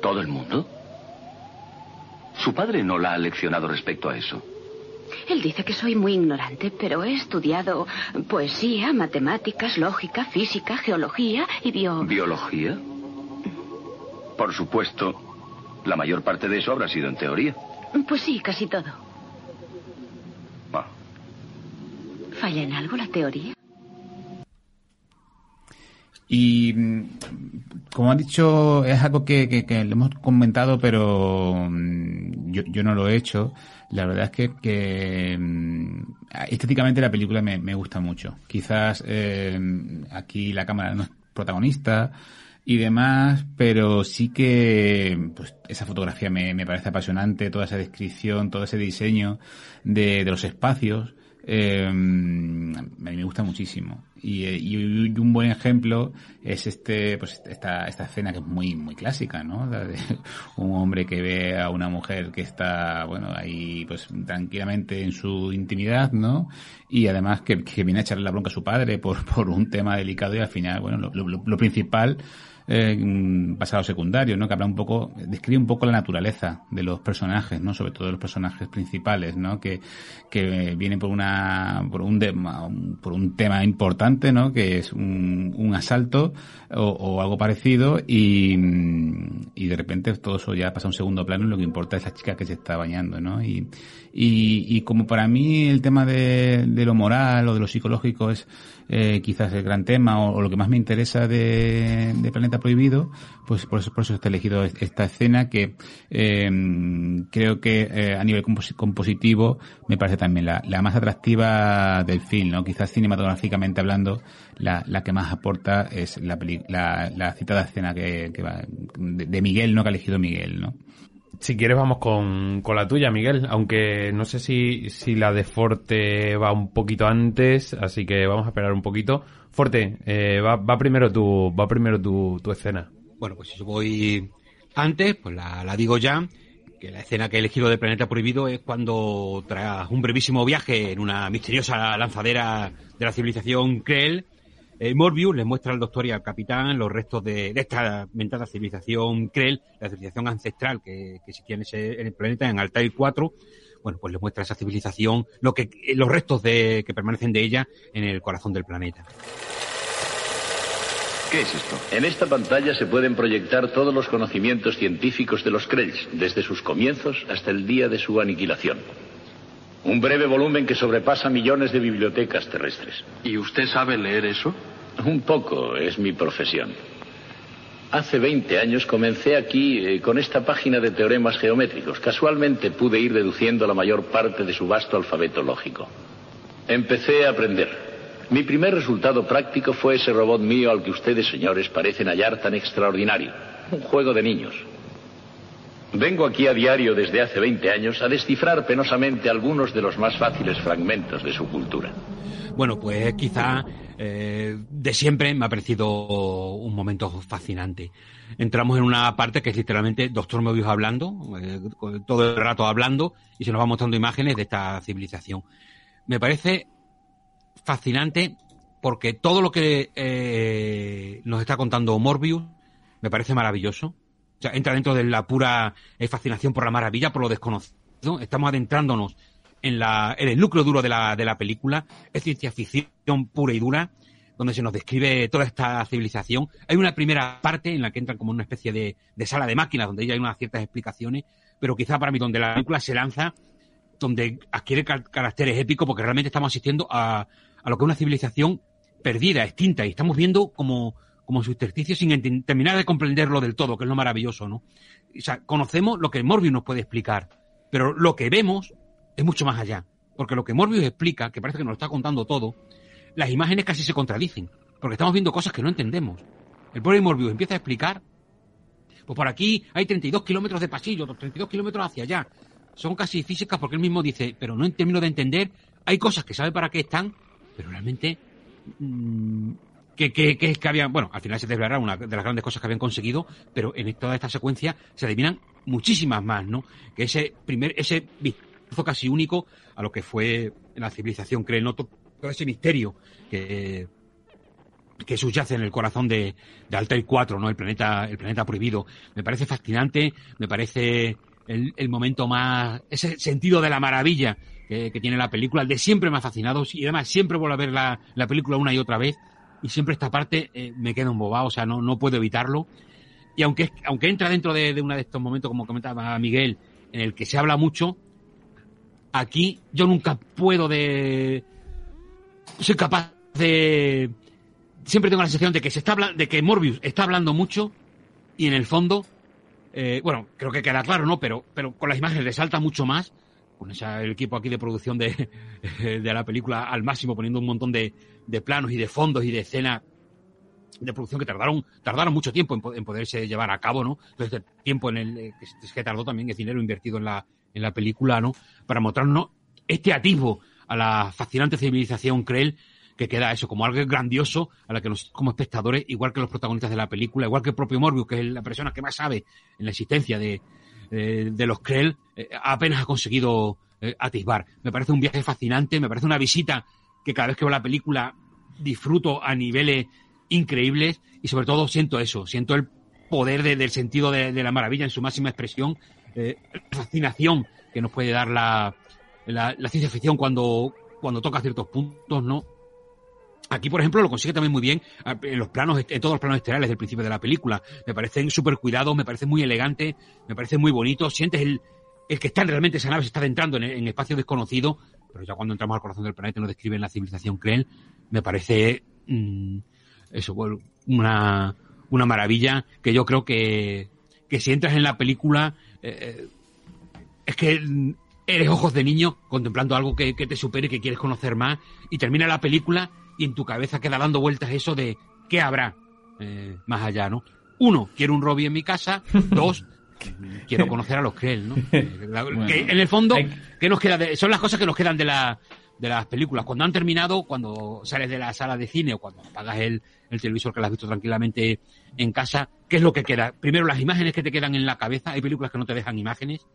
¿Todo el mundo? Su padre no la ha leccionado respecto a eso. Él dice que soy muy ignorante, pero he estudiado poesía, matemáticas, lógica, física, geología y bio... ¿Biología? Por supuesto, la mayor parte de eso habrá sido en teoría. Pues sí, casi todo. Ah, ¿Falla en algo la teoría? Y mm, como han dicho, es algo que, que, que le hemos comentado, pero mm, yo, no lo he hecho. La verdad es que, que mm, estéticamente la película me, me gusta mucho. Quizás eh, aquí la cámara no es protagonista y demás, pero sí que pues, esa fotografía me, me parece apasionante, toda esa descripción, todo ese diseño de, de los espacios. Eh, a mí me gusta muchísimo. Y, eh, y un buen ejemplo es este, pues esta, esta escena que es muy, muy clásica, ¿no? *laughs* Un hombre que ve a una mujer que está, bueno, ahí, pues tranquilamente en su intimidad, ¿no? Y además que, que viene a echarle la bronca a su padre por, *laughs* por un tema delicado y al final, bueno, lo, lo, lo principal eh, mm, pasado secundario, ¿no? Que habla un poco, describe un poco la naturaleza de los personajes, ¿no? Sobre todo los personajes principales, ¿no? Que, que vienen por una, por un, de- por un tema importante, ¿no? Que es un, un asalto o, o algo parecido y, mm, y de repente todo eso ya pasa a un segundo plano y lo que importa es la chica que se está bañando, ¿no? Y, y, y como para mí el tema de, de lo moral o de lo psicológico es eh, quizás el gran tema o, lo que más me interesa de, Planeta Prohibido, pues por eso, por eso he elegido es- esta escena que eh, creo que eh, a nivel compos- compositivo me parece también la, la más atractiva del film, ¿no? Quizás cinematográficamente hablando, la, que más aporta es la, la, la citada escena que, que va, de Miguel, ¿no? Que ha elegido Miguel, ¿no? Si quieres vamos con, con la tuya, Miguel, aunque no sé si, si la de Forte va un poquito antes, así que vamos a esperar un poquito. Forte, eh, va, va primero tu, va primero tu, tu escena. Bueno, pues si yo voy antes, pues la, la digo ya, que la escena que he elegido de Planeta Prohibido es cuando, tras un brevísimo viaje en una misteriosa lanzadera de la civilización Krell, eh, Morbius les muestra al doctor y al capitán los restos de, esta mentada civilización Krell, la civilización ancestral que, que existía en, ese, en el planeta, en Altair 4. Bueno, pues les muestra esa civilización, lo que, los restos de, que permanecen de ella en el corazón del planeta. ¿Qué es esto? En esta pantalla se pueden proyectar todos los conocimientos científicos de los Krells, desde sus comienzos hasta el día de su aniquilación. Un breve volumen que sobrepasa millones de bibliotecas terrestres. ¿Y usted sabe leer eso? Un poco es mi profesión. Hace 20 años comencé aquí eh, con esta página de teoremas geométricos. Casualmente pude ir deduciendo la mayor parte de su vasto alfabeto lógico. Empecé a aprender. Mi primer resultado práctico fue ese robot mío al que ustedes, señores, parecen hallar tan extraordinario. Un juego de niños. Vengo aquí a diario desde hace 20 años a descifrar penosamente algunos de los más fáciles fragmentos de su cultura. Bueno, pues quizá eh, de siempre me ha parecido un momento fascinante. Entramos en una parte que es literalmente Doctor Mobius hablando, eh, todo el rato hablando, y se nos va mostrando imágenes de esta civilización. Me parece fascinante porque todo lo que eh, nos está contando Morbius me parece maravilloso. Sea, entra dentro de la pura eh, fascinación por la maravilla, por lo desconocido. Estamos adentrándonos en, la, en el núcleo duro de la, de la película. Es ciencia ficción pura y dura, donde se nos describe toda esta civilización. Hay una primera parte en la que entran como una especie de, de sala de máquinas, donde ya hay unas ciertas explicaciones, pero quizá para mí donde la película se lanza, donde adquiere car caracteres épicos, porque realmente estamos asistiendo a, a lo que es una civilización perdida, extinta, y estamos viendo como, como su intersticio sin terminar de comprenderlo del todo, que es lo maravilloso, ¿no? O sea, conocemos lo que Morbius nos puede explicar, pero lo que vemos es mucho más allá. Porque lo que Morbius explica, que parece que nos lo está contando todo, las imágenes casi se contradicen. Porque estamos viendo cosas que no entendemos. El pobre Morbius empieza a explicar, pues por aquí hay 32 kilómetros de pasillo, 32 kilómetros hacia allá. son casi físicas porque él mismo dice, pero no en términos de entender, hay cosas que sabe para qué están, pero realmente mm, que, que, que, que habían, bueno, al final se desvelará una de las grandes cosas que habían conseguido, pero en toda esta secuencia se adivinan muchísimas más, ¿no? Que ese primer, ese vistazo casi único a lo que fue la civilización, cree, ¿no? Todo ese misterio que, que subyace en el corazón de, de Altair 4, ¿no? El planeta, el planeta prohibido. Me parece fascinante, me parece el, el momento más, ese sentido de la maravilla que, que, tiene la película, el de siempre me ha fascinado y además siempre vuelvo a ver la, la película una y otra vez y siempre esta parte eh, me queda embobado, o sea, no, no puedo evitarlo. Y aunque, aunque entra dentro de, de uno de estos momentos, como comentaba Miguel, en el que se habla mucho, aquí yo nunca puedo de... Soy capaz de... Siempre tengo la sensación de que se está de que Morbius está hablando mucho y en el fondo, eh, bueno, creo que queda claro, ¿no? Pero, pero con las imágenes resalta mucho más con esa, el equipo aquí de producción de, *laughs* de la película al máximo, poniendo un montón de, de planos y de fondos y de escenas de producción que tardaron tardaron mucho tiempo en, en, poderse llevar a cabo, ¿no? Entonces, el tiempo en el que, que tardó también es dinero invertido en la, en la película, ¿no? Para mostrarnos este atisbo a la fascinante civilización Krell que queda eso como algo grandioso a la que nos como espectadores, igual que los protagonistas de la película, igual que el propio Morbius, que es la persona que más sabe en la existencia de, eh, de los Krell, eh, apenas ha conseguido eh, atisbar. Me parece un viaje fascinante, me parece una visita que cada vez que veo la película disfruto a niveles increíbles y sobre todo siento eso, siento el poder de, del sentido de, la maravilla en su máxima expresión, eh, *clears throat* fascinación que nos puede dar la, la, la, ciencia ficción cuando, cuando toca ciertos puntos, ¿no? Aquí, por ejemplo, lo consigue también muy bien en los planos, en todos los planos exteriores del principio de la película. Me parecen súper cuidados, me parecen muy elegantes, me parecen muy bonitos. Sientes el, el que está realmente esa nave se está adentrando en, en espacio desconocido, pero ya cuando entramos al corazón del planeta y nos describen la civilización Krell, me parece mmm, eso, una, una maravilla que yo creo que, que si entras en la película, eh, es que eres ojos de niño contemplando algo que, que te supere, que quieres conocer más, y termina la película y en tu cabeza queda dando vueltas eso de qué habrá eh, más allá, ¿no? Uno, quiero un Robbie en mi casa. *laughs* Dos, quiero conocer a los Krell, ¿no? *laughs* bueno, en el fondo, ¿qué nos queda de, son las cosas que nos quedan de la de las películas. Cuando han terminado, cuando sales de la sala de cine o cuando apagas el, el televisor que lo has visto tranquilamente en casa, ¿qué es lo que queda? Primero, las imágenes que te quedan en la cabeza. Hay películas que no te dejan imágenes.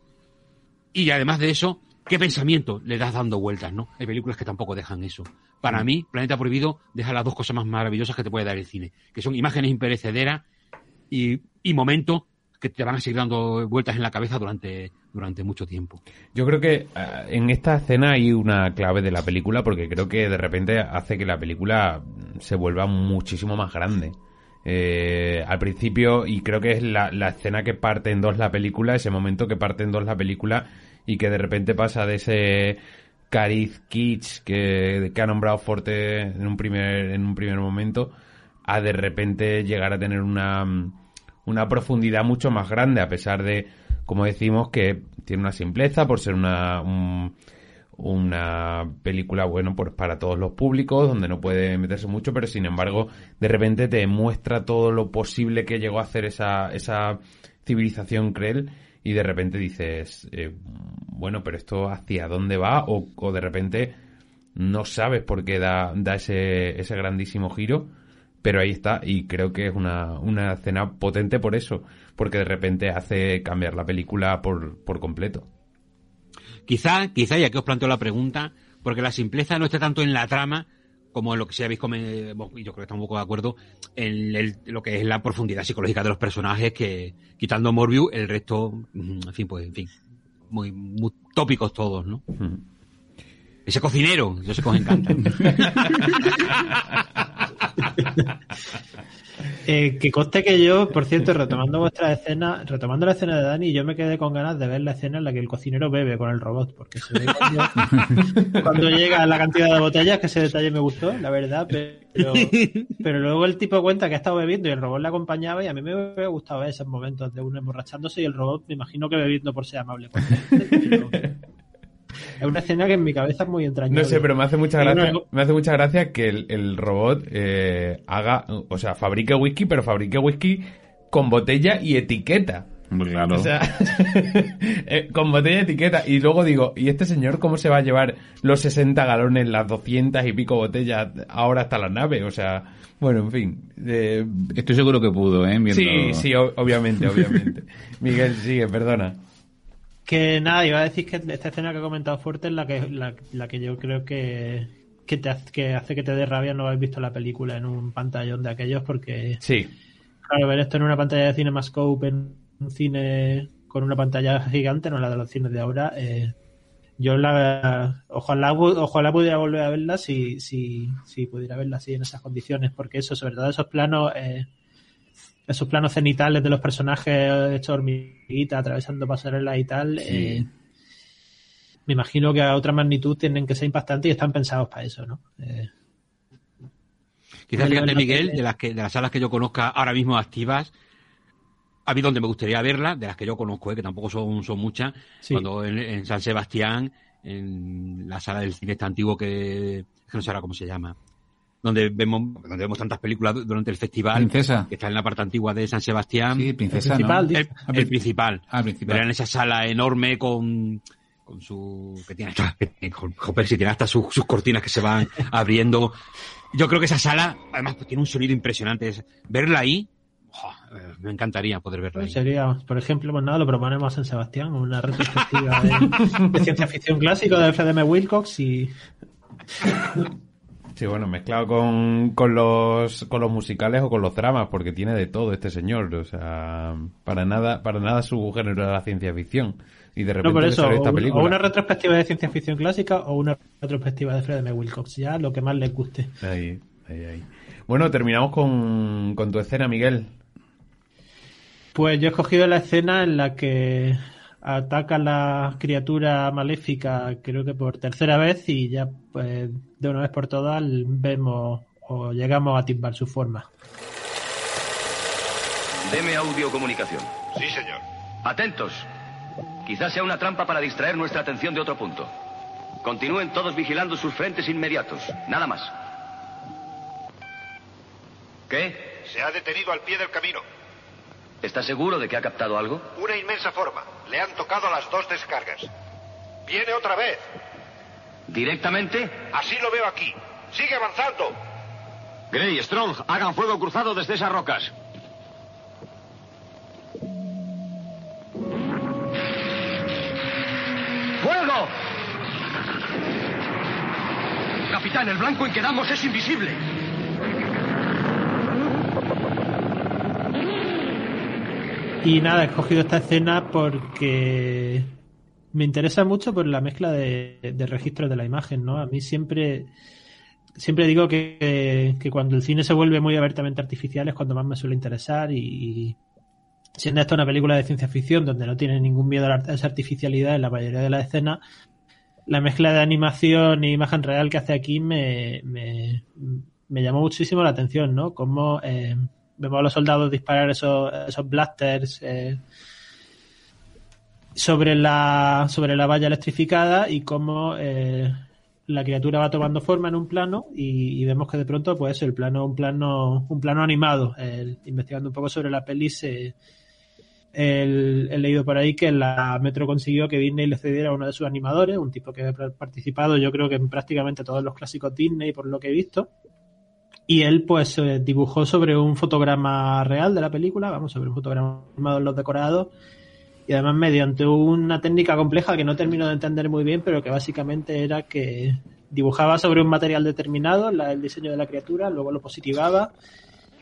Y además de eso, ¿qué pensamiento le das dando vueltas, no? Hay películas que tampoco dejan eso. Para mm. mí, Planeta Prohibido deja las dos cosas más maravillosas que te puede dar el cine, que son imágenes imperecederas y, y momentos que te van a seguir dando vueltas en la cabeza durante, durante mucho tiempo. Yo creo que uh, en esta escena hay una clave de la película porque creo que de repente hace que la película se vuelva muchísimo más grande. Eh, al principio, y creo que es la, escena que parte en dos la película, ese momento que parte en dos la película y que de repente pasa de ese cariz kitsch que, que ha nombrado Forte en un primer, en un primer momento a de repente llegar a tener una una profundidad mucho más grande, a pesar de, como decimos, que tiene una simpleza por ser una, un, una película, bueno, pues para todos los públicos, donde no puede meterse mucho, pero sin embargo, de repente te muestra todo lo posible que llegó a hacer esa, esa civilización Krell y de repente dices, eh, bueno, pero esto hacia dónde va o, o de repente no sabes por qué da, da ese, ese grandísimo giro pero ahí está y creo que es una, una escena potente por eso, porque de repente hace cambiar la película por, por completo. Quizá, quizá, ya que os planteo la pregunta, porque la simpleza no está tanto en la trama como en lo que si habéis comentado, y yo creo que estamos un poco de acuerdo, en el, lo que es la profundidad psicológica de los personajes, que quitando Morbius, el resto, mm, en fin, pues, en fin, muy, muy tópicos todos, ¿no? Mm. Ese cocinero, yo sé que os encanta. *laughs* *laughs* eh, que conste que yo, por cierto, retomando vuestra escena, retomando la escena de Dani, yo me quedé con ganas de ver la escena en la que el cocinero bebe con el robot, porque se ve cuando, *laughs* cuando llega la cantidad de botellas, que ese detalle me gustó, la verdad, pero, *laughs* pero luego el tipo cuenta que ha estado bebiendo y el robot le acompañaba y a mí me hubiera gustado esos momentos de uno emborrachándose y el robot, me imagino que bebiendo por ser amable. Pero, es una escena que en mi cabeza es muy entrañable. No sé, pero me hace mucha gracia, no, me hace mucha gracia que el, el robot eh, haga, o sea, fabrique whisky, pero fabrique whisky con botella y etiqueta. Claro. O sea, *laughs* eh, con botella de etiqueta. Y luego digo, ¿y este señor cómo se va a llevar los 60 galones, las 200 y pico botellas ahora hasta la nave? O sea, bueno, en fin. eh, Estoy seguro que pudo, ¿eh? Viendo- Sí, sí, obviamente, obviamente. *laughs* Miguel, sigue, perdona. Que nada, iba a decir que esta escena que he comentado fuerte es la que, la, la que yo creo que, que, te hace, que hace que te dé rabia no haber visto la película en un pantallón de aquellos porque, Sí, claro, ver esto en una pantalla de CinemaScope, en un cine con una pantalla gigante, no la de los cines de ahora, eh, yo la ojalá ojalá pudiera volver a verla si, si, si pudiera verla así en esas condiciones, porque eso, sobre todo esos planos, eh, esos planos cenitales de los personajes hechos hormiguita, atravesando pasarelas y tal, eh, me imagino que a otra magnitud tienen que ser impactantes y están pensados para eso, ¿no? Eh, Quizás fíjate, Miguel, de las, que, de las salas que yo conozca ahora mismo activas, a mí donde me gustaría verla, de las que yo conozco, eh, que tampoco son, son muchas, Sí. cuando en, en San Sebastián, en la sala del cine este antiguo que, que no sé ahora cómo se llama, donde vemos, donde vemos tantas películas du- durante el festival, Princesa. que está en la parte antigua de San Sebastián. Sí, princesa, El principal, ¿no? dice. El, Ah, el pri- principal. Ah, principal. Pero en esa sala enorme con, con su, que tiene hasta, si tiene hasta sus, sus cortinas que se van *laughs* abriendo. Yo creo que esa sala, además, pues, tiene un sonido impresionante. Es- Verla ahí, jo, eh, me encantaría poder verla ahí. Sería, por ejemplo, pues nada, lo proponemos en Sebastián, una retrospectiva de, de ciencia ficción clásico de Fred M. Wilcox y sí, bueno, mezclado con, con, los, con los musicales o con los dramas, porque tiene de todo este señor. O sea, para nada, para nada su género de la ciencia ficción. Y de repente no por le eso, sale o, esta un- película. o una retrospectiva de ciencia ficción clásica o una retrospectiva de Fred M. Wilcox, ya lo que más les guste. Ahí, ahí, ahí. Bueno, terminamos con, con tu escena, Miguel. Pues yo he escogido la escena en la que ataca la criatura maléfica, creo que por tercera vez, y ya pues de una vez por todas vemos o llegamos a timbar su forma. Deme audiocomunicación. Sí, señor. Atentos. Quizás sea una trampa para distraer nuestra atención de otro punto. Continúen todos vigilando sus frentes inmediatos. Nada más. ¿Qué? Se ha detenido al pie del camino. ¿Está seguro de que ha captado algo? Una inmensa forma. Le han tocado las dos descargas. Viene otra vez. ¿Directamente? Así lo veo aquí. Sigue avanzando. Gray, Strong, hagan fuego cruzado desde esas rocas. ¡Fuego! Capitán, el blanco en que damos es invisible. Y nada, he escogido esta escena porque me interesa mucho por la mezcla de, registros de la imagen, ¿no? A mí siempre, siempre digo que, que cuando el cine se vuelve muy abiertamente artificial es cuando más me suele interesar y, y siendo esta una película de ciencia ficción donde no tiene ningún miedo a esa artificialidad en la mayoría de las escenas, la mezcla de animación e imagen real que hace aquí me, me, me llamó muchísimo la atención, ¿no? Como eh, vemos a los soldados disparar esos, esos blasters eh, sobre la sobre la valla electrificada y cómo eh, la criatura va tomando forma en un plano y, vemos que de pronto pues el plano un plano un plano animado investigando un poco sobre la peli se he leído por ahí que la Metro consiguió que Disney le cediera a uno de sus animadores, un tipo que ha participado yo creo que en prácticamente todos los clásicos Disney por lo que he visto. Y él pues eh, dibujó sobre un fotograma real de la película, vamos, sobre un fotograma en los decorados. Y además mediante una técnica compleja que no termino de entender muy bien, pero que básicamente era que dibujaba sobre un material determinado la- el diseño de la criatura, luego lo positivaba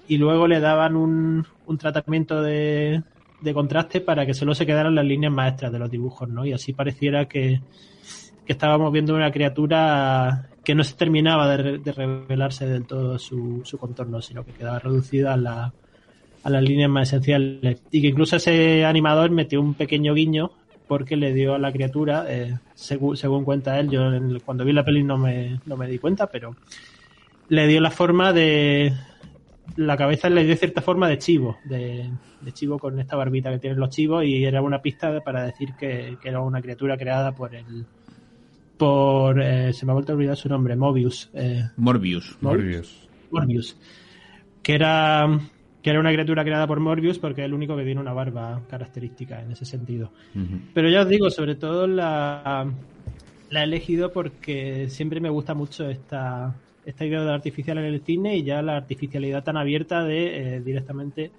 y luego le daban un, un tratamiento de, de contraste para que solo se quedaran las líneas maestras de los dibujos, ¿no? Y así pareciera que, que estábamos viendo una criatura que no se terminaba de, de revelarse del todo su, su contorno, sino que quedaba reducida a, la, a las líneas más esenciales. Y que incluso ese animador metió un pequeño guiño porque le dio a la criatura, eh, según, según cuenta él, yo en- cuando vi la peli no me, no me di cuenta, pero le dio la forma de, la cabeza le dio cierta forma de chivo, de, de chivo con esta barbita que tienen los chivos y era una pista para decir que, que era una criatura creada por el por eh, se me ha vuelto a olvidar su nombre, Mobius, eh, Morbius. Morbius. Morbius, que era que era una criatura creada por Morbius porque es el único que tiene una barba característica en ese sentido. Pero ya os digo, sobre todo la, la he elegido porque siempre me gusta mucho esta, esta idea de artificial en el cine y ya la artificialidad tan abierta de eh, directamente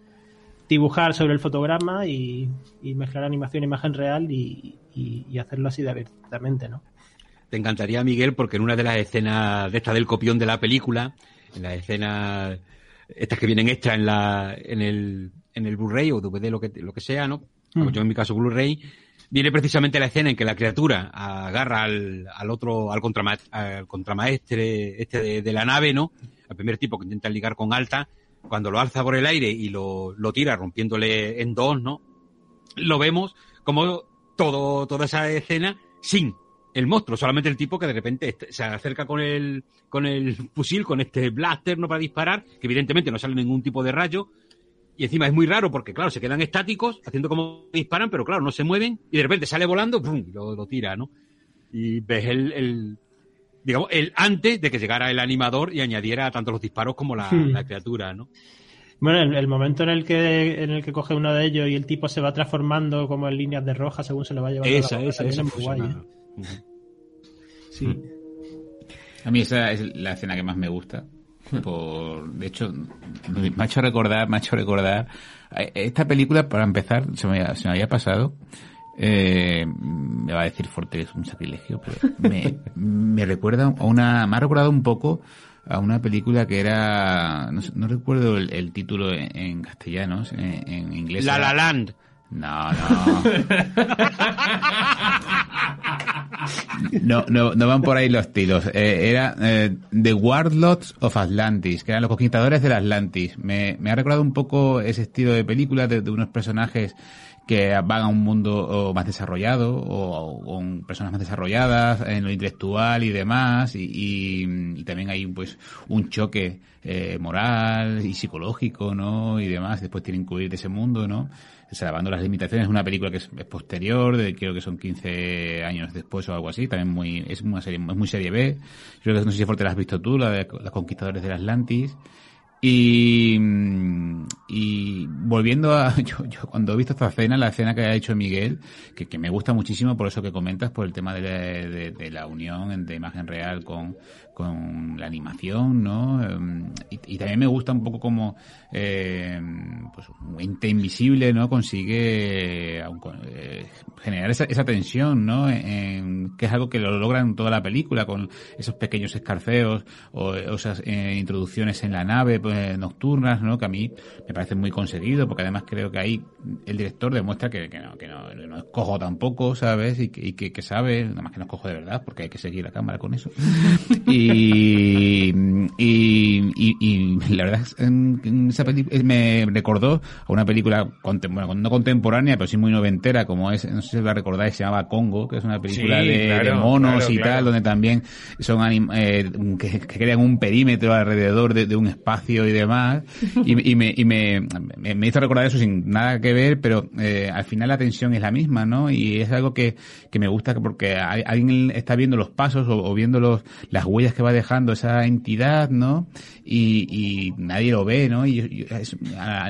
dibujar sobre el fotograma y, y mezclar animación e imagen real y, y- y hacerlo así de abiertamente, ¿no? Te encantaría, Miguel, porque en una de las escenas de esta del copión de la película, en las escenas estas que vienen extra en la en el en el Blu-ray o DVD lo que lo que sea, ¿no? Como Mm. yo en mi caso Blu-ray, viene precisamente la escena en que la criatura agarra al, al otro al, contrama- al contramaestre este de, de la nave, ¿no? Al primer tipo que intenta ligar con Alta, cuando lo alza por el aire y lo, lo tira rompiéndole en dos, ¿no? Lo vemos como todo toda esa escena sin el monstruo, solamente el tipo que de repente se acerca con el, con el fusil, con este blaster, ¿no? Para disparar, que evidentemente no sale ningún tipo de rayo. Y encima es muy raro porque, claro, se quedan estáticos, haciendo como disparan, pero claro, no se mueven. Y de repente sale volando, ¡pum! y lo, lo tira, ¿no? Y ves el, el, digamos, el antes de que llegara el animador y añadiera tanto los disparos como la, Hmm. la criatura, ¿no? Bueno, el, el momento en el que en el que coge uno de ellos y el tipo se va transformando como en líneas de roja según se lo va llevando Esa, la boca, esa, esa es muy guay. ¿eh? Sí. A mí esa es la escena que más me gusta. Por, de hecho, me ha hecho recordar, me ha hecho recordar. eh, Esta película, para empezar, se me, se me había pasado. eh, me va a decir fuerte que es un sacrilegio, pero me, *laughs* me recuerda a una, me ha recordado un poco a una película que era, no, sé- no recuerdo el, el título en, en castellano, en, en inglés. La La Land. No, no. *laughs* No, no, no van por ahí los tiros. Eh, era eh, The Warlords of Atlantis, que eran los conquistadores del Atlantis. Me, me ha recordado un poco ese estilo de película de, unos personajes que van a un mundo más desarrollado o, o con personas más desarrolladas en lo intelectual y demás y, y- y también hay pues un choque eh, moral y psicológico no y demás después tienen que huir de ese mundo no salvando las limitaciones es una película que es, posterior de creo que son 15 años después o algo así también muy es una serie es muy serie B. Creo que no sé si fuerte la has visto tú la de los conquistadores del Atlantis y, mm, y volviendo a, *laughs* yo, yo cuando he visto esta escena, la escena que ha hecho Miguel, que, que me gusta muchísimo por eso que comentas, por el tema de la, de, de la unión entre imagen real con, con la animación, ¿no? Em, Y, también me gusta un poco como, eh, pues ente invisible, ¿no? Consigue con- eh, generar esa, esa tensión, ¿no? En- que es algo que lo logran toda la película con esos pequeños escarceos o, o esas eh, introducciones en la nave pues, nocturnas, ¿no? Que a mí me parece muy conseguido porque además creo que ahí el director demuestra que, que no, que no, no es cojo tampoco, ¿sabes? Y que, y que, que sabe, nada más que no es cojo de verdad porque hay que seguir la cámara con eso. *laughs* Y, y, y, y la verdad esa película me recordó a una película, contem- bueno, no contemporánea, pero sí muy noventera, como es, no sé si la recordáis, se llama Congo, que es una película Sí, de, claro, de monos claro, y claro. tal, donde también son anim- eh, que, que crean un perímetro alrededor de, de un espacio y demás. Y, me, y me, hizo recordar eso sin nada que ver, pero eh, al final la tensión es la misma, ¿no? Y es algo que, que me gusta que- porque alguien está viendo los pasos o, o viendo los, las huellas que va dejando esa entidad, ¿no? Y, y nadie lo ve, ¿no? Y yo- es-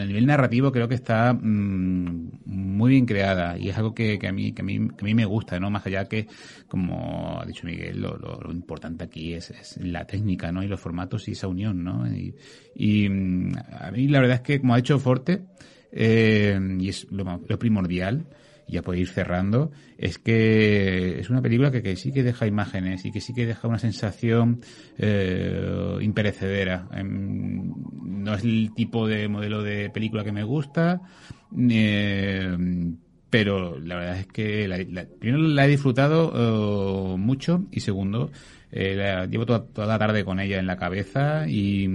nivel narrativo creo que está mm, muy bien creada y es algo que, que a mí que a mí que a mí me gusta, ¿no? Más allá que como ha dicho Miguel, lo, lo, importante aquí es, es la técnica, ¿no? Y los formatos y esa unión, ¿no? Y, y, mm, a mí la verdad es que como ha dicho Forte eh, y es lo, lo primordial y ya puede ir cerrando, es que es una película que, que sí que deja imágenes y que sí que deja una sensación eh, imperecedera. Em, no es el tipo de modelo de película que me gusta, eh, pero la verdad es que la, la- primero la he disfrutado eh, mucho y segundo eh, llevo toda, toda la tarde con ella en la cabeza y,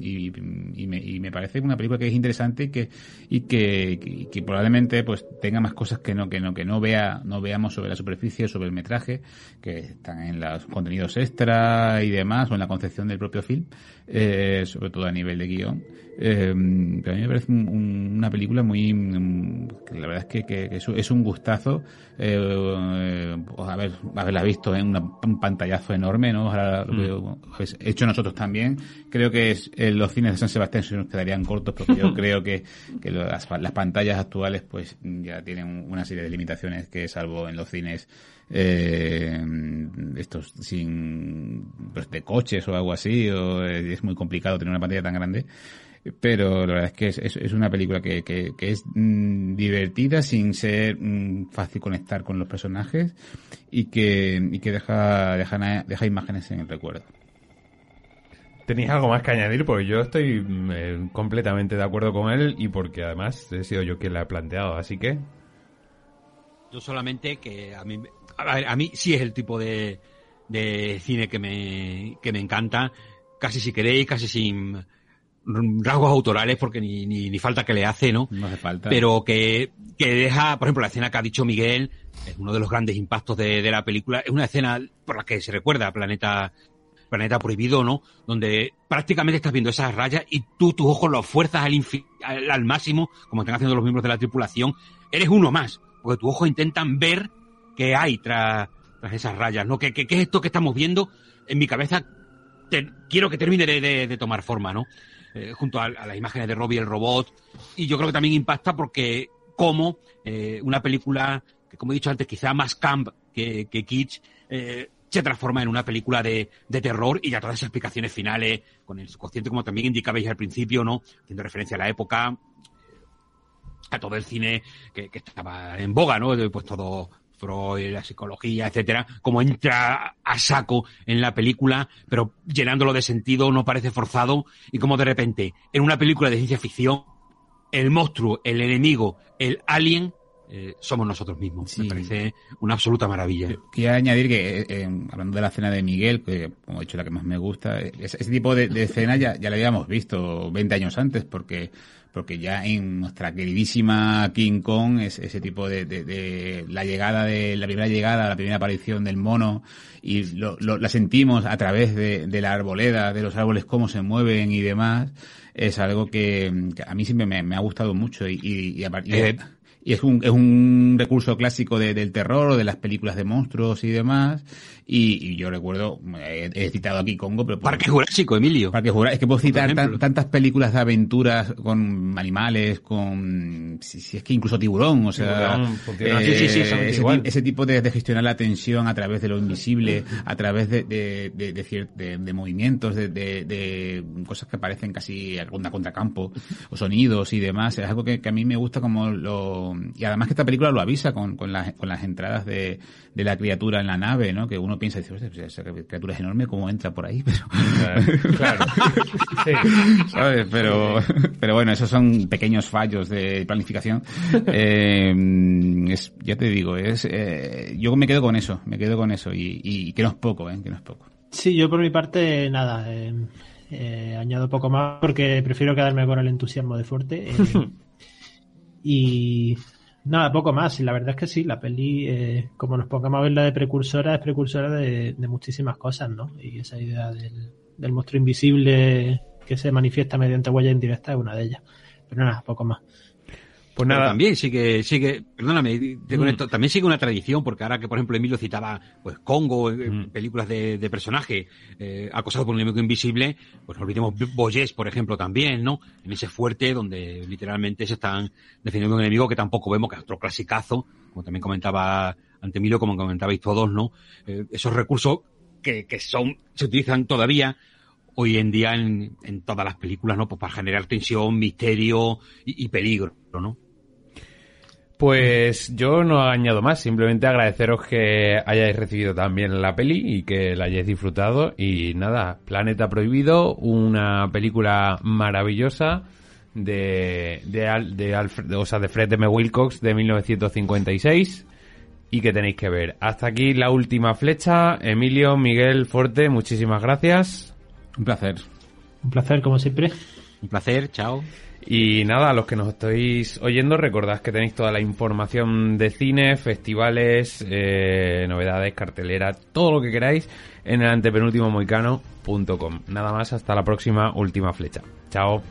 y, y me, y me parece una película que es interesante y que y que, probablemente pues tenga más cosas que no que no que no vea no veamos sobre la superficie sobre el metraje que están en los contenidos extra y demás o en la concepción del propio film eh, sobre todo a nivel de guion. Eh, pero a mí me parece un- un- una película muy que la verdad es que, que- que es, un- gustazo. Eh, eh, pues, haber haber, haberla visto en un pantallazo enorme, Ahora Mm. lo habéis hecho nosotros también. Creo que es, eh, los cines de San Sebastián se nos quedarían cortos porque yo *laughs* creo que, que las, las pantallas actuales pues ya tienen una serie de limitaciones que salvo en los cines eh, estos sin pues, de coches o algo así o eh, es muy complicado tener una pantalla tan grande pero la verdad es que es, es, es una película que, que, que es mm, divertida sin ser mm, fácil conectar con los personajes y que, y que deja, deja, deja imágenes en el recuerdo. ¿Tenéis algo más que añadir? Porque yo estoy mm, eh, completamente de acuerdo con él y porque además he sido yo quien la he planteado, así que... Yo solamente que a mí, a, ver, a mí sí es el tipo de, de cine que me, que me encanta, casi si queréis, casi sin rasgos autorales, porque ni, ni, ni falta que le hace, ¿no? No hace falta. Pero que, que deja, por ejemplo, la escena que ha dicho Miguel, es uno de los grandes impactos de, de la película, es una escena por la que se recuerda a Planeta, Planeta Prohibido, ¿no? Donde prácticamente estás viendo esas rayas y tú tus ojos los fuerzas al, al, al máximo, como están haciendo los miembros de la tripulación, eres uno más, porque tus ojos intentan ver qué hay tras, tras esas rayas, ¿no? ¿Qué, qué, qué es esto que estamos viendo? En mi cabeza te- quiero que termine de, de- de tomar forma, ¿no? Eh, junto a, las imágenes de Robbie el robot. Y yo creo que también impacta porque como eh, una película que, como he dicho antes, quizá más camp que, que kitsch, eh, se transforma en una película de, de terror y ya todas esas explicaciones finales, con el subconsciente, como también indicabais al principio, ¿no? Haciendo referencia a la época, a todo el cine que, estaba en boga, ¿no? Pues todo Freud, la psicología, etcétera, como entra a saco en la película, pero llenándolo de sentido, no parece forzado, y como de repente, en una película de ciencia ficción, el monstruo, el enemigo, el alien, eh, somos nosotros mismos. Me parece una absoluta maravilla. Quería añadir que, eh, eh, hablando de la escena de Miguel, que como he dicho la que más me gusta, ese, ese tipo de, de escena ya, ya la habíamos visto 20 años antes, porque porque ya en nuestra queridísima King Kong, es, ese tipo de, de, de la llegada de la primera llegada, la primera aparición del mono, y lo, lo- la sentimos a través de, de la arboleda, de los árboles, cómo se mueven y demás, es algo que, que a mí siempre me, me ha gustado mucho y, y, y a partir Eh, y es un, es un recurso clásico de- del terror de las películas de monstruos y demás. Y, y yo recuerdo, he, he citado aquí Congo, pero... Parque Jurásico, Emilio. Parque Jurásico. Es que puedo citar tan- tantas películas de aventuras con animales, con... Si, si es que incluso tiburón, o sea... Tiburón eh, así, sí, sí, exactamente ese, ese tipo de, de gestionar la tensión a través de lo invisible, a través de, de, de, de cier- de- de movimientos, de, de, de cosas que parecen casi ronda contracampo, o sonidos y demás. Es algo que, que a mí me gusta como lo... Y además que esta película lo avisa con, con, las, con las entradas de, de la criatura en la nave, ¿no? Que uno piensa, dice, "Hostia, esa criatura es enorme, ¿cómo entra por ahí? *laughs* Pero... Claro. ¿sabes? Pero, pero bueno, esos son pequeños fallos de planificación. Eh, es, ya te digo, es, eh, yo me quedo con eso, me quedo con eso y, y que no es poco, ¿eh? Que no es poco. Sí, yo por mi parte, nada, eh, eh, añado poco más porque prefiero quedarme con el entusiasmo de Fuerte. eh, *laughs* y nada, poco más. Y la verdad es que sí, la peli, eh, como nos pongamos a verla de precursora, es precursora de, de muchísimas cosas, ¿no? Y esa idea del, del monstruo invisible que se manifiesta mediante huella indirecta es una de ellas. Pero nada, poco más. Pues Pero nada. también sigue, sigue, perdóname, te Mm. conecto, también sigue una tradición, porque ahora que, por ejemplo, Emilio citaba, pues, Congo, eh, Mm. películas de, de personaje, eh, acosado por un enemigo invisible, pues no olvidemos Boyes, por ejemplo, también, ¿no? En ese fuerte donde literalmente se están defendiendo de un enemigo que tampoco vemos, que es otro clasicazo, como también comentaba ante Emilio, como comentabais todos, ¿no? Eh, esos recursos que, que son, se utilizan todavía, hoy en día en, en todas las películas, ¿no? Pues para generar tensión, misterio y, y peligro, ¿no? Pues yo no añado más, simplemente agradeceros que hayáis recibido también la peli y que la hayáis disfrutado. Y nada, Planeta Prohibido, una película maravillosa de, de, Al- de, Alfred, o sea, de Fred M. Wilcox de 1956 y que tenéis que ver. Hasta aquí la última flecha. Emilio, Miguel, Forte, muchísimas gracias. Un placer. Un placer, como siempre. Un placer, chao. Y nada, a los que nos estáis oyendo, recordad que tenéis toda la información de cine, festivales, eh, novedades, cartelera, todo lo que queráis en el antepenúltimo moicano.com. Nada más, hasta la próxima última flecha. Chao.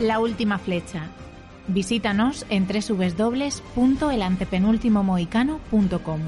La última flecha. Visítanos en www.elantepenultimomohicano.com.